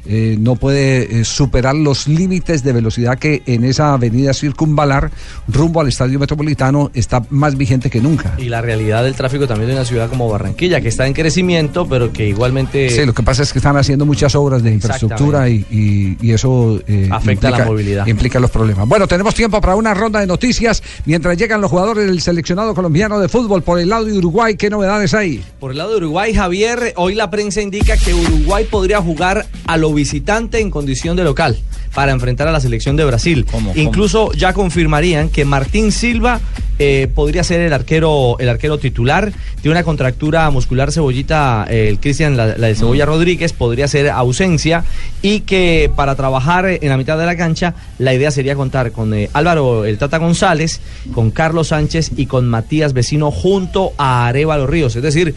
eh, no puede eh, superar los límites de velocidad que en esa avenida circunvalar rumbo al estadio metropolitano está más vigente que nunca.
Y la realidad del tráfico también de una ciudad como Barranquilla, que está en crecimiento, pero que igualmente
Sí, lo que pasa es que están haciendo muchas obras de infraestructura y, y- y eso eh,
Afecta la
implica-
movilidad.
Implica los problemas. Bueno, tenemos tiempo para una ronda de noticias mientras llegan los jugadores del seleccionado colombiano de fútbol por el lado de Uruguay. ¿Qué novedades hay?
Por el lado de Uruguay, Javier, hoy la prensa indica que Uruguay podría jugar a lo visitante en condición de local para enfrentar a la selección de Brasil. Incluso ya confirmarían que Martín Silva eh, podría ser el arquero, el arquero titular. Tiene una contractura muscular cebollita, eh, el Cristian, la, la de Cebolla Rodríguez, podría ser ausencia. Y que para trabajar en la mitad de la cancha, la idea sería contar con eh, Álvaro el Tata González, con Carlos Sánchez y con Matías Vecino junto a Arevalo Ríos. Es decir,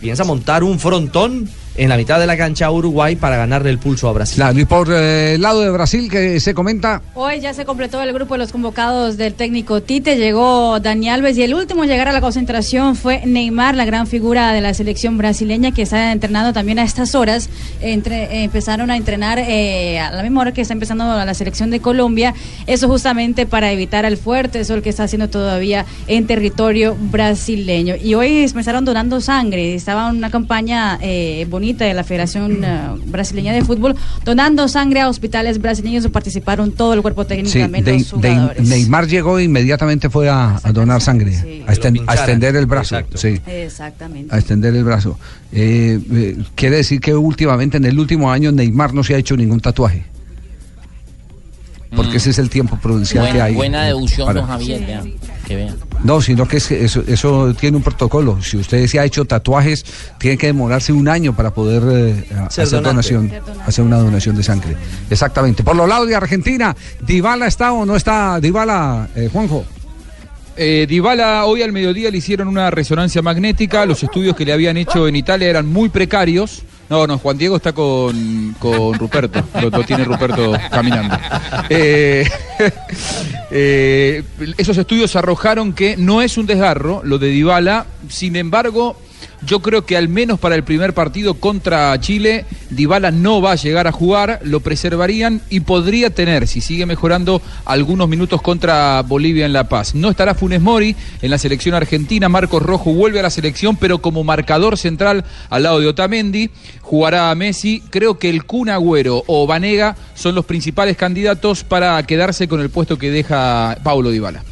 piensa montar un frontón en la mitad de la cancha a Uruguay para ganarle el pulso a Brasil.
Claro, y por eh, el lado de Brasil, que se comenta.
Hoy ya se completó el grupo de los convocados del técnico Tite, llegó Dani Alves y el último en llegar a la concentración fue Neymar, la gran figura de la selección brasileña que está entrenando también a estas horas. Entre, eh, empezaron a entrenar eh, a la misma hora que está empezando la selección de Colombia, eso justamente para evitar el fuerte sol que está haciendo todavía en territorio brasileño. Y hoy empezaron donando sangre, estaba una campaña eh, bonita de la Federación eh, Brasileña de Fútbol, donando sangre a hospitales brasileños, participaron todo el cuerpo técnico
Sí,
también
de-
los
de-
jugadores.
Neymar llegó e inmediatamente fue a, a donar sangre, a, esten- a extender el brazo. Sí.
Exactamente.
a extender el brazo. Eh, eh, quiere decir que últimamente, en el último año, Neymar no se ha hecho ningún tatuaje. Porque
Mm.
ese es el tiempo prudencial que
Buena,
hay.
buena deducción, don Javier, vea, que.
No, sino que es eso, eso tiene un protocolo. Si usted se ha hecho tatuajes, tiene que demorarse un año para poder eh, hacer
donante.
donación, hacer una donación de sangre. Exactamente. Por los lados de Argentina, ¿Dybala está o no está Dybala, eh, Juanjo?
Eh, Dybala hoy al mediodía le hicieron una resonancia magnética. Los estudios que le habían hecho en Italia eran muy precarios. No, no, Juan Diego está con, con Ruperto. Lo, tiene Ruperto caminando. Eh, eh, esos estudios arrojaron que no es un desgarro lo de Dybala. Sin embargo, yo creo que al menos para el primer partido contra Chile, Dybala no va a llegar a jugar, lo preservarían y podría tener, si sigue mejorando, algunos minutos contra Bolivia en La Paz. No estará Funes Mori en la selección argentina, Marcos Rojo vuelve a la selección, pero como marcador central al lado de Otamendi, jugará a Messi. Creo que el Kun Agüero o Vanega son los principales candidatos para quedarse con el puesto que deja Paulo Dybala.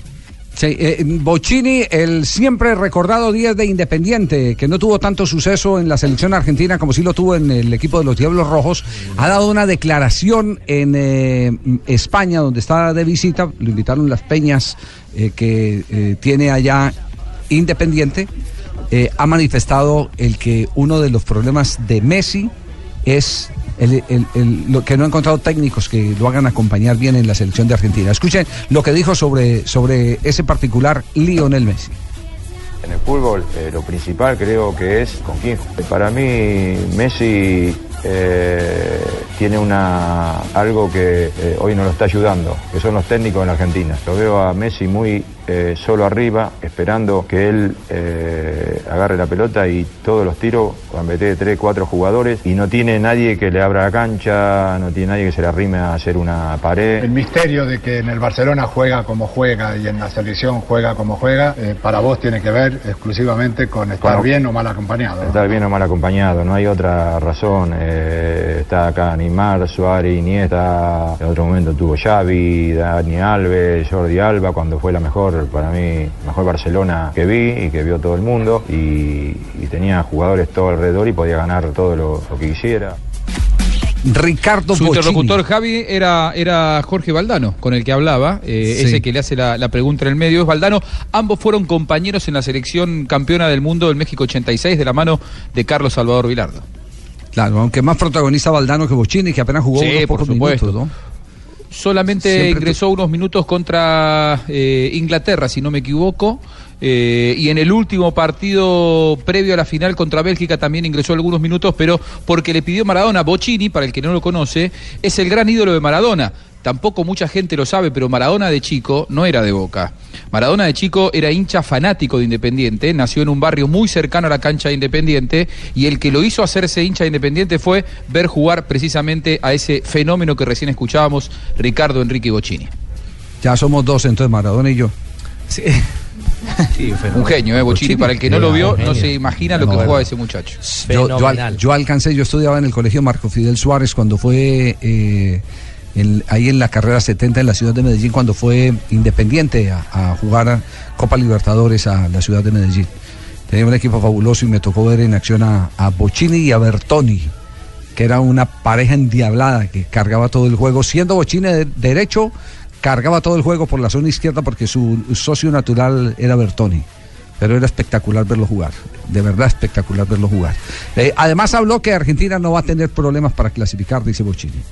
Sí, eh, el siempre recordado 10 de Independiente, que no tuvo tanto suceso en la selección argentina como sí lo tuvo en el equipo de los Diablos Rojos, ha dado una declaración en eh, España, donde está de visita, lo invitaron las peñas eh, que tiene allá Independiente, ha manifestado el que uno de los problemas de Messi es lo que no ha encontrado técnicos que lo hagan acompañar bien en la selección de Argentina. Escuchen lo que dijo sobre, sobre ese particular Lionel Messi.
En el fútbol eh, lo principal creo que es con quién. Para mí Messi eh, tiene una algo que eh, hoy nos lo está ayudando, que son los técnicos en Argentina. Lo veo a Messi muy eh, solo arriba, esperando que él eh, agarre la pelota y todos los tiros, cuando mete tres, cuatro jugadores, y no tiene nadie que le abra la cancha, no tiene nadie que se le arrime a hacer una pared.
El misterio de que en el Barcelona juega como juega y en la selección juega como juega, eh, para vos tiene que ver exclusivamente con estar
Bueno,
bien o mal acompañado. ¿no?
Estar bien o mal acompañado, no hay otra razón. está acá Neymar, Suárez, Iniesta, en otro momento tuvo Xavi, Dani Alves, Jordi Alba, cuando fue la mejor, para mí, mejor Barcelona que vi y que vio todo el mundo. Y, y tenía jugadores todo alrededor y podía ganar todo lo, lo que quisiera.
Ricardo
Su interlocutor Javi era, era Jorge Valdano, con el que hablaba, eh,
Sí.
ese que le hace la, la pregunta en el medio es Valdano. Ambos fueron compañeros en la selección campeona del mundo del México 86 de la mano de Carlos Salvador Vilardo.
Claro, aunque más protagonista Valdano que Bocini, que apenas jugó
Sí,
unos
por
pocos
supuesto.
minutos, ¿no?
Solamente
Siempre
ingresó unos minutos contra eh, Inglaterra, si no me equivoco. eh, y en el último partido previo a la final contra Bélgica también ingresó algunos minutos, pero porque le pidió Maradona. Bocini, para el que no lo conoce, es el gran ídolo de Maradona. Tampoco mucha gente lo sabe, pero Maradona de chico no era de Boca. Maradona de chico era hincha fanático de Independiente, nació en un barrio muy cercano a la cancha de Independiente y el que lo hizo hacerse hincha de Independiente fue ver jugar precisamente a ese fenómeno que recién escuchábamos, Ricardo Enrique Bocini.
Ya somos dos, entonces Maradona y yo.
Un genio, ¿eh? Bocini. Para el que no lo vio, no se imagina lo que juega ese muchacho.
Yo, yo al- yo alcancé, yo estudiaba en el colegio Marco Fidel Suárez cuando fue eh, ahí en la carrera 70 en la ciudad de Medellín, cuando fue independiente a, jugar a Copa Libertadores a la ciudad de Medellín. Tenía un equipo fabuloso y me tocó ver en acción a, a Bocini y a Bertoni, que era una pareja endiablada que cargaba todo el juego. Siendo Bocini de- derecho, cargaba todo el juego por la zona izquierda porque su socio natural era Bertoni pero era espectacular verlo jugar, de verdad espectacular verlo jugar. Eh, además habló que Argentina no va a tener problemas para clasificar, dice Bocini.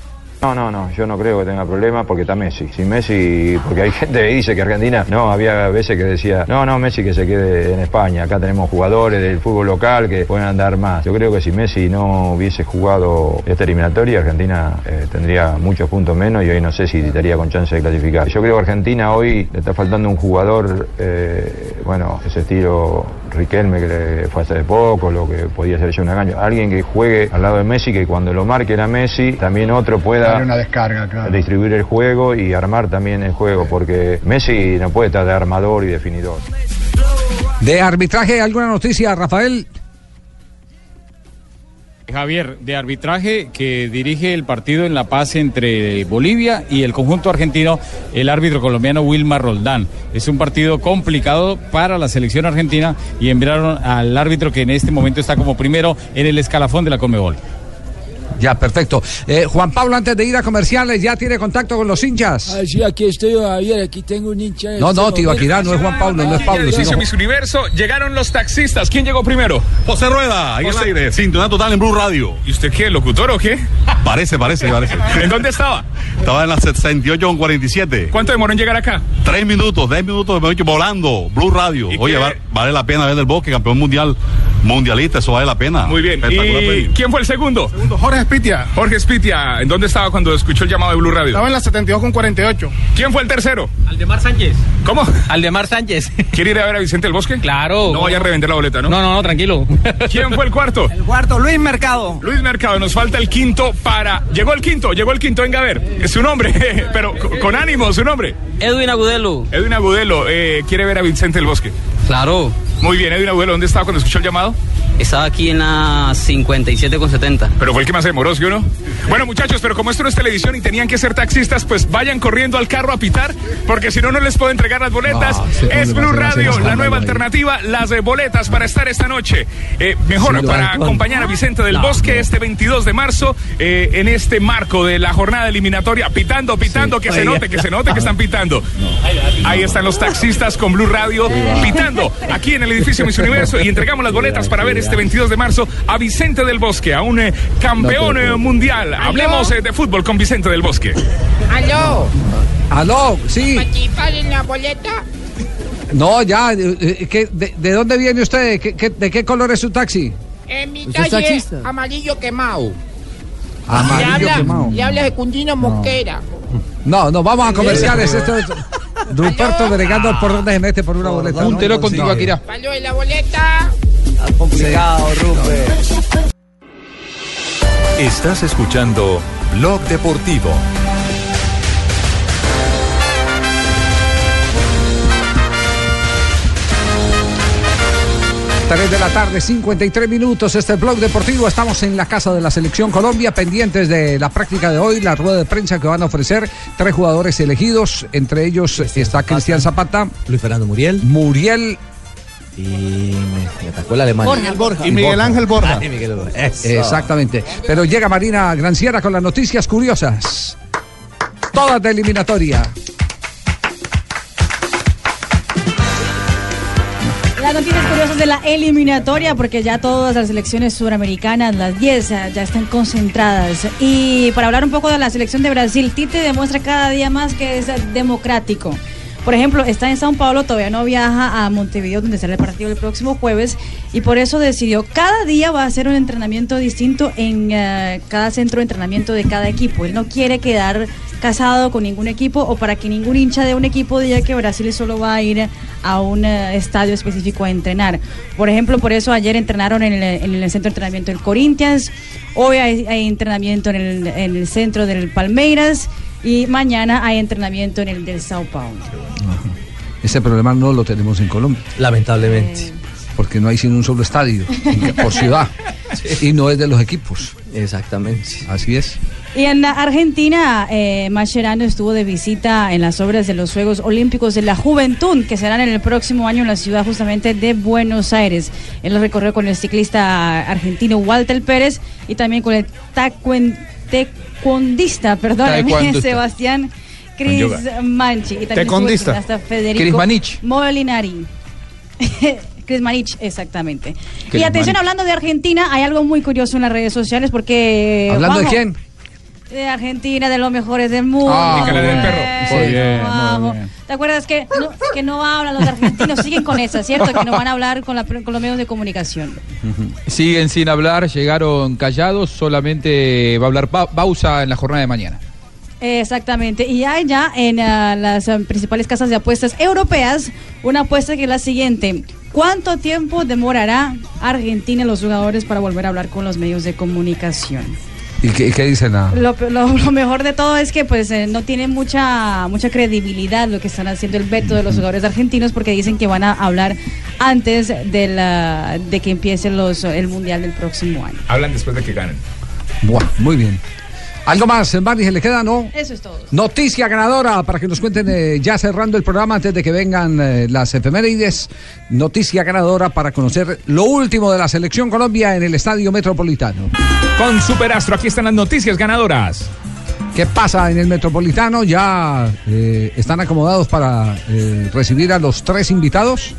No, no, no, yo no creo que tenga problemas porque está Messi. Si Messi, porque hay gente que dice que Argentina, no, había veces que decía, no, no, Messi que se quede en España, acá tenemos jugadores del fútbol local que pueden andar más. Yo creo que si Messi no hubiese jugado esta eliminatoria, Argentina eh, tendría muchos puntos menos y hoy no sé si estaría con chance de clasificar. Yo creo que Argentina hoy le está faltando un jugador, eh, bueno, ese estilo Riquelme que le fue hace poco, lo que podía ser yo un año. Alguien que juegue al lado de Messi, que cuando lo marque a Messi, también otro pueda
una descarga, claro.
distribuir el juego y armar también el juego, porque Messi no puede estar de armador y definidor.
De arbitraje, ¿alguna noticia, Rafael?
Javier, de arbitraje que dirige el partido en La Paz entre Bolivia y el conjunto argentino, el árbitro colombiano Wilmar Roldán. Es un partido complicado para la selección argentina y enviaron al árbitro que en este momento está como primero en el escalafón de la Conmebol.
Ya, perfecto. Eh, Juan Pablo, antes de ir a comerciales, ¿ya tiene contacto con los hinchas?
Ah, sí, aquí estoy, Javier, aquí tengo un hincha. en
No,
este
no, Tibaquirá, no es Juan Pablo, no es Pablo, sino...
Miss Universo, llegaron los taxistas. ¿Quién llegó primero?
José Rueda, ahí en el
José-
aire, sintonía total en Blue Radio.
¿Y usted qué, locutor o qué?
Parece, parece, parece.
¿En dónde estaba?
Estaba en la 68 con 47.
¿Cuánto demoró en llegar acá?
Tres minutos, diez minutos, dicho, volando, Blue Radio.
¿Y
Oye, va- vale la pena ver del bosque, campeón mundial, mundialista, eso vale la pena.
Muy bien.
Espectacular
¿Y quién fue el segundo?
Jorge Espitia.
Jorge Spitia. ¿En dónde estaba cuando escuchó el llamado de Blue Radio?
Estaba en la 72 con 48.
¿Quién fue el tercero?
Aldemar Sánchez.
¿Cómo?
Aldemar Sánchez.
¿Quiere ir a ver a Vicente del Bosque?
Claro.
No vaya a revender la boleta, ¿no?
No, no, no, tranquilo.
¿Quién fue el cuarto?
El cuarto, Luis Mercado.
Luis Mercado, nos falta el quinto para. Llegó el quinto, llegó el quinto, venga a ver. Es su nombre, pero con, con ánimo, su nombre.
Edwin Agudelo.
Edwin Agudelo, eh, quiere ver a Vicente del Bosque.
Claro.
Muy bien, Edwin Abuelo, ¿dónde estaba cuando escuchó el llamado?
Estaba aquí en la 57 con 70.
Pero fue el que más demoró, ¿sí o no? Bueno, muchachos, pero como esto no es televisión y tenían que ser taxistas, pues vayan corriendo al carro a pitar, porque si no, no les puedo entregar las boletas.
Sí,
es Blue Radio, la nueva
ahí.
alternativa, las eh, boletas para estar esta noche. Eh, mejor,
Sí,
para
van-
acompañar a Vicente del
No,
Bosque
no.
este 22 de marzo, eh, en este marco de la jornada eliminatoria, pitando, pitando, que se note, que se note que están pitando. Ahí están los taxistas con Blue Radio pitando aquí en el edificio Miss Universo y entregamos las boletas para ver este 22 de marzo a Vicente del Bosque, a un eh, campeón eh, mundial. Hablemos eh, de fútbol con Vicente del Bosque.
¿Aló?
Aló, sí.
¿Participar en la boleta?
No, ya. eh, ¿qué- de, de dónde viene usted? ¿Qué- qué- ¿De qué color es su taxi?
En mi
¿Usted es
calle,
taxista?
amarillo quemado.
Amarillo
le habla,
quemado.
Le habla Secundino Mosquera.
No, no, vamos a comerciales. Esto es Ruperto delegando por dónde se mete por una boleta. ¿no?
Júntelo con
Sí.
Tibaquirá.
Palo de la boleta.
Complicado, Rupert.
Estás escuchando Blog Deportivo.
Tres de la tarde, 53 minutos. Este es Blog Deportivo. Estamos en la casa de la Selección Colombia, pendientes de la práctica de hoy, la rueda de prensa que van a ofrecer tres jugadores elegidos. Entre ellos está Cristian Zapata,
Luis Fernando Muriel.
Muriel
Y me, me atacó el alemán.
Borja. Borja.
Y Miguel Ángel Borja.
Ah, y Miguel Borja. Eso.
Exactamente. Pero llega Marina Granciera con las noticias curiosas. Todas de eliminatoria.
Las noticias curiosas de la eliminatoria, porque ya todas las selecciones suramericanas, las 10, eh, ya están concentradas. Y para hablar un poco de la selección de Brasil, Tite demuestra cada día más que es democrático. Por ejemplo, está en Sao Paulo, todavía no viaja a Montevideo, donde será el partido el próximo jueves, y por eso decidió cada día va a hacer un entrenamiento distinto en eh, cada centro de entrenamiento de cada equipo. Él no quiere quedar casado con ningún equipo o para que ningún hincha de un equipo diga que Brasil solo va a ir a un eh, estadio específico a entrenar. Por ejemplo, por eso ayer entrenaron en el, en el centro de entrenamiento del Corinthians, hoy hay, entrenamiento en en el centro del Palmeiras y mañana hay entrenamiento en el del Sao Paulo.
Ese problema no lo tenemos en Colombia.
Lamentablemente.
Porque no hay sino un solo estadio por ciudad. Y no es de los equipos.
Exactamente.
Así es.
Y en la Argentina, eh, Mascherano estuvo de visita en las obras de los Juegos Olímpicos de la Juventud, que serán en el próximo año en la ciudad justamente de Buenos Aires. Él lo recorrió con el ciclista argentino Walter Pérez y también con el tacuen- taekwondista, perdóname. Sebastián
yoga.
Manchi. Y
Taekwondista.
gimnasta Federico
Crismanich.
Molinari. Crismanich, exactamente. y atención, hablando de Argentina, hay algo muy curioso en las redes sociales porque...
¿Hablando de quién?
De Argentina, de los mejores del mundo.
Ah,
perro. Muy bien, muy bien.
¿Te acuerdas que no, que no hablan los argentinos? Siguen con esa, ¿cierto? Que no van a hablar con, la- con los medios de comunicación.
Siguen sin hablar, llegaron callados, solamente va a hablar Ba- Bausa en la jornada de mañana.
Exactamente. Y hay ya en ah, las ah, principales casas de apuestas europeas una apuesta que es la siguiente. ¿Cuánto tiempo demorará Argentina y los jugadores para volver a hablar con los medios de comunicación?
¿Y qué, qué dicen? ah?
Lo, lo- lo mejor de todo es que pues eh, no tiene mucha mucha credibilidad lo que están haciendo el veto de los jugadores argentinos porque dicen que van a hablar antes de la de que empiece los el mundial del próximo año.
Hablan después de que ganen.
Buah, muy bien. ¿Algo más, Mari, se le queda, no?
Eso es todo.
Noticia ganadora para que nos cuenten eh, ya cerrando el programa antes de que vengan eh, las efemérides. Noticia ganadora para conocer lo último de la selección Colombia en el Estadio Metropolitano.
Con Superastro, aquí están las noticias ganadoras.
¿Qué pasa en el Metropolitano? ¿Ya eh, están acomodados para eh, recibir a los tres invitados?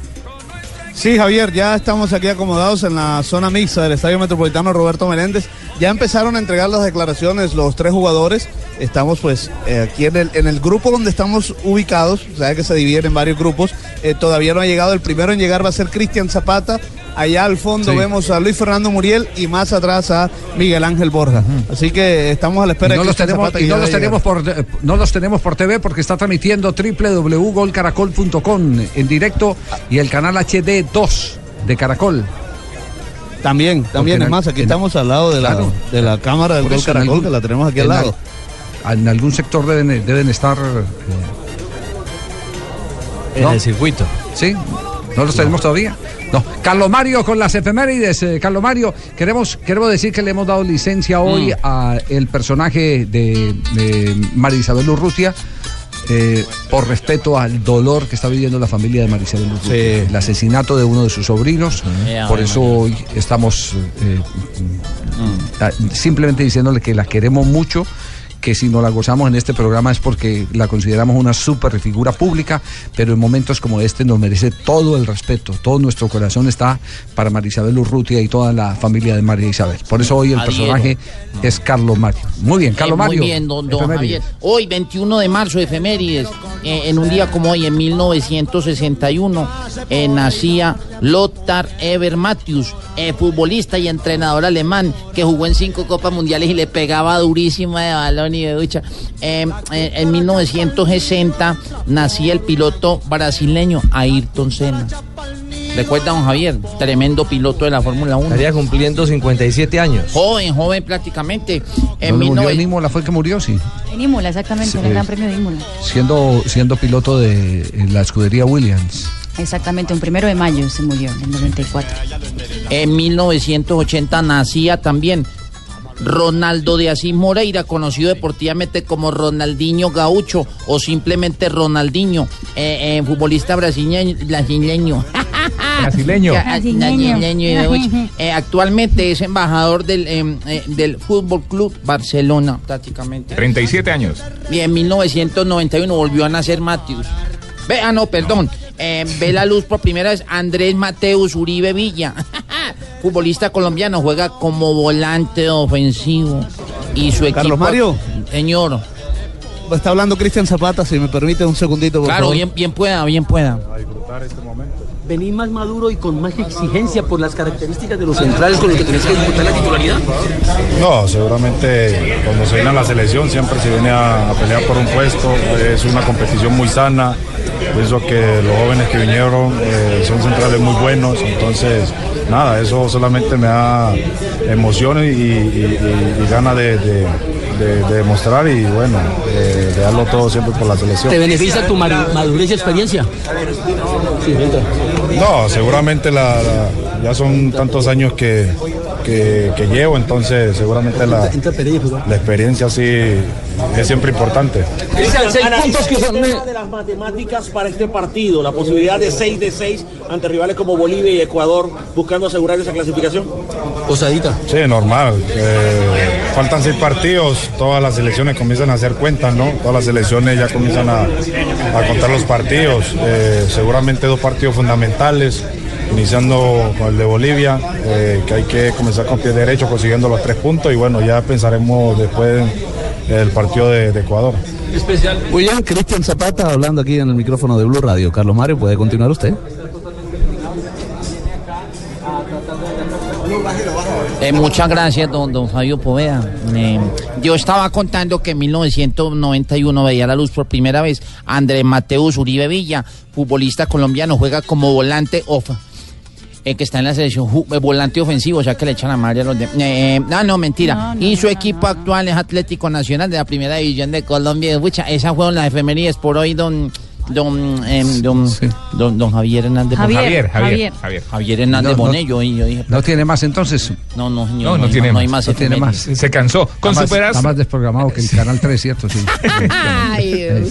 Sí, Javier, ya estamos aquí acomodados en la zona mixta del Estadio Metropolitano Roberto Meléndez. Ya empezaron a entregar las declaraciones los tres jugadores. Estamos pues eh, aquí en el, en el grupo donde estamos ubicados, o sea que se dividen en varios grupos. Eh, todavía no ha llegado, el primero en llegar va a ser Cristian Zapata. Allá al fondo
Sí.
vemos a Luis Fernando Muriel y más atrás a Miguel Ángel Borja. Así que estamos a la espera
Y no
de
los tenemos, y
que
no los tenemos por eh, no los tenemos por TV porque está transmitiendo www.golcaracol.com en directo y el canal HD 2 de Caracol.
También, también,
Porque
es más, aquí
en-
estamos al lado de la,
Claro.
de la cámara del Gol Caracol,
algún-
que la tenemos aquí al lado.
al- en algún sector deben, deben estar. eh,
En
¿No?
el circuito.
Sí. ¿No los tenemos todavía? No. Carlos Mario con las efemérides. eh, Carlos Mario, queremos, queremos decir que le hemos dado licencia hoy
Mm.
a el personaje de, de María Isabel Urrutia. eh, por respeto al dolor que está viviendo la familia de María Isabel Urrutia. El asesinato de uno de sus sobrinos. Por eso hoy estamos eh, ah, simplemente diciéndole que la queremos mucho que si no la gozamos en este programa es porque la consideramos una super figura pública, pero en momentos como este nos merece todo el respeto, todo nuestro corazón está para María Isabel Urrutia y toda la familia de María Isabel. Por eso hoy el personaje es Carlos Mario. Muy bien, Carlos
Eh,
Mario.
Muy bien, don, don. Javier. Hoy, 21 de marzo, efemérides. eh, en un día como hoy, en 1961, eh, nacía Lothar Eber Matthews, eh, futbolista y entrenador alemán que jugó en cinco Copas Mundiales y le pegaba durísima de balón y de ducha. Eh, eh, en 1960 nacía el piloto brasileño Ayrton Senna. ¿Recuerda, don Javier? Tremendo piloto de la Fórmula 1.
Estaría cumpliendo 57 años.
Joven, joven prácticamente. En
¿Dónde murió
19
en Imola? ¿Fue el que murió? Sí.
En Imola, exactamente,
Sí.
en el Gran Premio de Imola.
Siendo, siendo piloto de la escudería Williams.
Exactamente, un primero de mayo se murió, en el 94.
En 1980 nacía también Ronaldo de Asís Moreira, conocido deportivamente como Ronaldinho Gaucho o simplemente Ronaldinho, eh, eh, futbolista brasileño. brasileño.
Brasileño.
Eh, actualmente es embajador del, eh, eh, del Fútbol Club Barcelona, prácticamente.
37 años.
Y en 1991 volvió a nacer Matius. Ve, ah, no, perdón. Eh, ve la luz por primera vez Andrés Mateus Uribe Villa. Futbolista colombiano, juega como volante ofensivo. Y su equipo.
Carlos Mario.
Señor.
Está hablando Cristian Zapata, si me permite un segundito, por
Claro,
favor.
bien, bien pueda, bien pueda.
¿Venís más maduro y con más exigencia por las características de los centrales con los que tenés que disputar la titularidad?
No, seguramente cuando se viene a la selección siempre se viene a, a pelear por un puesto, es una competición muy sana, pienso que los jóvenes que vinieron eh, son centrales muy buenos, entonces nada, eso solamente me da emoción y, y- y- y ganas de, de- de- de demostrar y bueno, eh, de darlo todo siempre por la selección.
¿Te beneficia tu madu- madurez y experiencia? Sí.
No, seguramente la, la- ya son tantos años que, que- que llevo, entonces seguramente la, la experiencia sí es siempre importante.
Cristian, seis puntos que son-
de las matemáticas para este partido, la posibilidad de 6 de 6 ante rivales como Bolivia y Ecuador buscando asegurar esa clasificación.
Osadita.
Sí, normal. eh, faltan seis partidos, todas las selecciones comienzan a hacer cuentas, ¿no? Todas las selecciones ya comienzan a, a contar los partidos. eh, seguramente dos partidos fundamentales, iniciando con el de Bolivia, eh, que hay que comenzar con pie derecho consiguiendo los tres puntos y bueno, ya pensaremos después el partido de, de Ecuador.
Muy bien, Cristian Zapata hablando aquí en el micrófono de Blue Radio. Carlos Mario, ¿puede continuar usted?
Eh, muchas gracias, don, don Fabio Poveda. Eh, yo estaba contando que en 1991 veía la luz por primera vez Andrés Mateus Uribe Villa, futbolista colombiano, juega como volante off. Eh, que está en la selección eh, volante ofensivo, o sea que le echan a madre a los de... Eh, ah, no, mentira. y su equipo actual es Atlético Nacional de la Primera División de Colombia. Pucha, esas fueron las efemérides por hoy, don... Don, em, don, don, don Javier Hernández
Javier. Javier,
Javier.
Javier Hernández
No, no.
Bonet, yo, yo dije...
¿No tiene más entonces?
No, no, señor.
No, no tiene
hay
más.
No tiene más.
Se cansó. Con
Está más-
superas.
Está más desprogramado que el Canal 3, ¿cierto? Sí.
Ay,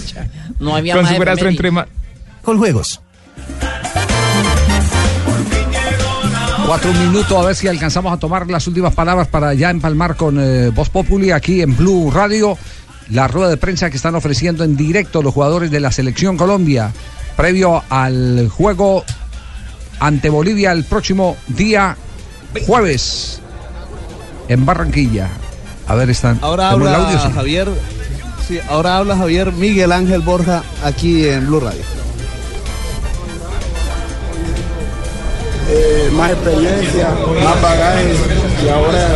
no había
Con
más
superastro entre ma-
Con juegos. Cuatro minutos, a ver si alcanzamos a tomar las últimas palabras para ya empalmar con eh, Voz Populi aquí en Blue Radio. La rueda de prensa que están ofreciendo en directo los jugadores de la Selección Colombia previo al juego ante Bolivia el próximo día jueves en Barranquilla. A ver, están.
Ahora
¿tenemos el
habla
audio? Sí.
Javier. Sí, ahora habla Javier Miguel Ángel Borja aquí en Blue Radio.
Eh, más experiencia, más bagaje y ahora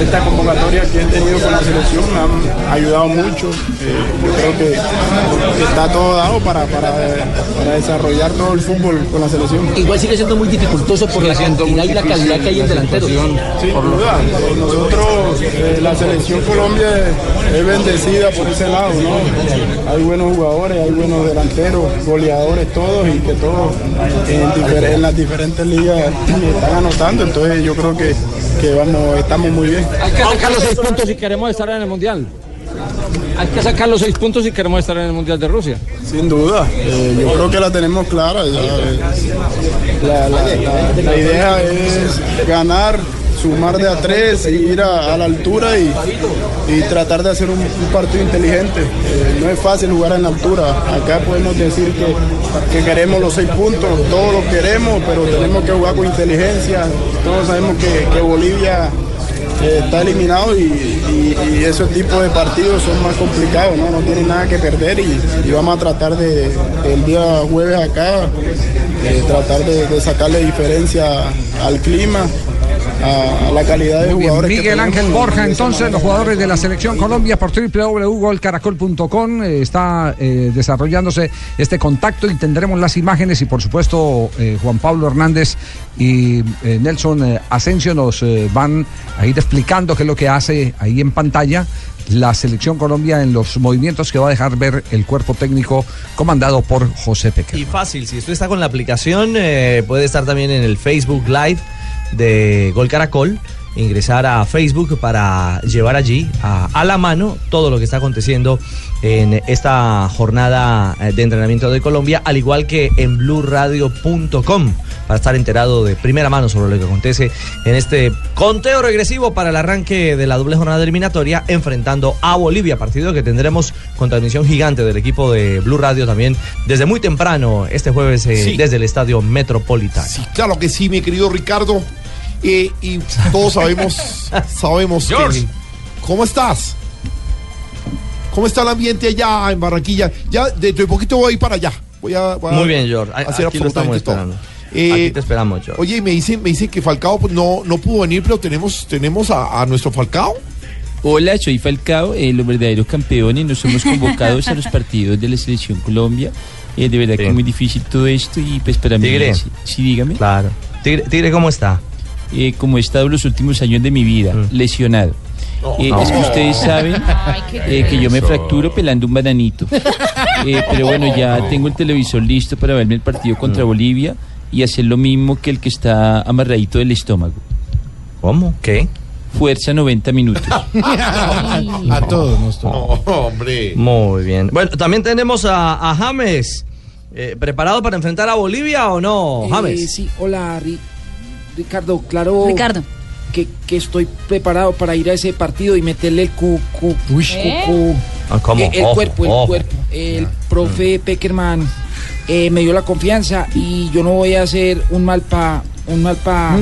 esta convocatoria que he tenido con la selección me han ayudado mucho. Eh, yo creo que, está todo dado para, para, para desarrollar todo el fútbol con la selección.
Igual sigue siendo muy dificultoso por la cantidad y la calidad que hay en delanteros.
Sin duda, eh, nosotros, eh, la selección Colombia es bendecida por ese lado, ¿no? Hay buenos jugadores, hay buenos delanteros, goleadores todos y que todos en, difer- en las diferentes ligas están anotando, entonces yo creo que, que vamos, estamos muy bien.
Hay que sacar los seis puntos si queremos estar en el Mundial. Hay que sacar los seis puntos si queremos estar en el Mundial de Rusia.
Sin duda, eh, yo creo que la tenemos clara. ya, eh, la, la- la- la idea es ganar, sumar de a tres, ir a, la altura y, y tratar de hacer un, partido inteligente. Eh, no es fácil jugar en la altura. Acá podemos decir que, que queremos los seis puntos, todos los queremos, pero tenemos que jugar con inteligencia. Todos sabemos que, que Bolivia eh, está eliminado y, y- y esos tipos de partidos son más complicados, no, no tienen nada que perder y, vamos a tratar de, el día jueves acá, eh, tratar de sacarle diferencia al clima, a, a la calidad de
Muy bien,
jugadores. que
Miguel Ángel Borja, entonces los jugadores de la selección Colombia por www.golcaracol.com eh, está eh, desarrollándose este contacto y tendremos las imágenes y por supuesto eh, Juan Pablo Hernández y eh, Nelson eh, Asensio nos eh, van a ir explicando qué es lo que hace ahí en pantalla la selección Colombia en los movimientos que va a dejar ver el cuerpo técnico comandado por José Peque.
Y fácil, si usted está con la aplicación, eh, puede estar también en el Facebook Live de Gol Caracol. Ingresar a Facebook para llevar allí a, a la mano todo lo que está aconteciendo en esta jornada eh, de entrenamiento de Colombia, al igual que en blurradio.com para estar enterado de primera mano sobre lo que acontece en este conteo regresivo para el arranque de la doble jornada eliminatoria enfrentando a Bolivia, partido que tendremos con transmisión gigante del equipo de Blue Radio también desde muy temprano este jueves eh,
Sí.
desde el Estadio Metropolitano.
Claro que sí, mi querido Ricardo. Eh, y todos sabemos, sabemos que-
George.
¿Cómo estás? ¿Cómo está el ambiente allá en Barranquilla? Ya dentro de poquito voy a ir para allá. Voy a, voy a
Muy bien, George. A-
hacer
Aquí
absolutamente todo. Eh,
Aquí te esperamos, George.
Oye, y me dicen, me dicen que Falcao pues, no, no pudo venir, pero tenemos, tenemos a, a nuestro Falcao.
Hola, soy Falcao, eh, los verdaderos campeones. Nos somos convocados a los partidos de la Selección Colombia. Eh, de verdad que es muy difícil todo esto y pues para mí...
Tigre.
Sí, sí, dígame.
Claro. Tigre, Tigre, ¿cómo está?
Eh, como he estado los últimos años de mi vida, lesionado. Eh,
No.
Es que ustedes saben eh, que yo me fracturo pelando un bananito. Eh, pero bueno, ya tengo el televisor listo para verme el partido contra Bolivia y hacer lo mismo que el que está amarradito del estómago.
¿Cómo? ¿Qué?
Fuerza 90 minutos.
a todos No, hombre.
Muy bien. Bueno, también tenemos a, a James. Eh, ¿Preparado para enfrentar a Bolivia o no,
Eh,
James?
sí, hola, Ri- Ricardo, claro.
Ricardo.
Que, que estoy preparado para ir a ese partido y meterle el cu,
¿Eh?
cu-
Ah, ¿cómo?
el
Ojo,
cuerpo, el
ojo.
cuerpo. El profe Peckerman eh, me dio la confianza y yo no voy a hacer un mal pa, un mal pa,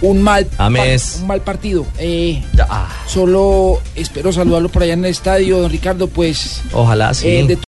un mal, pa- un mal partido. Eh,
ah,
solo espero saludarlo por allá en el estadio, don Ricardo, pues.
ojalá sí.
eh, de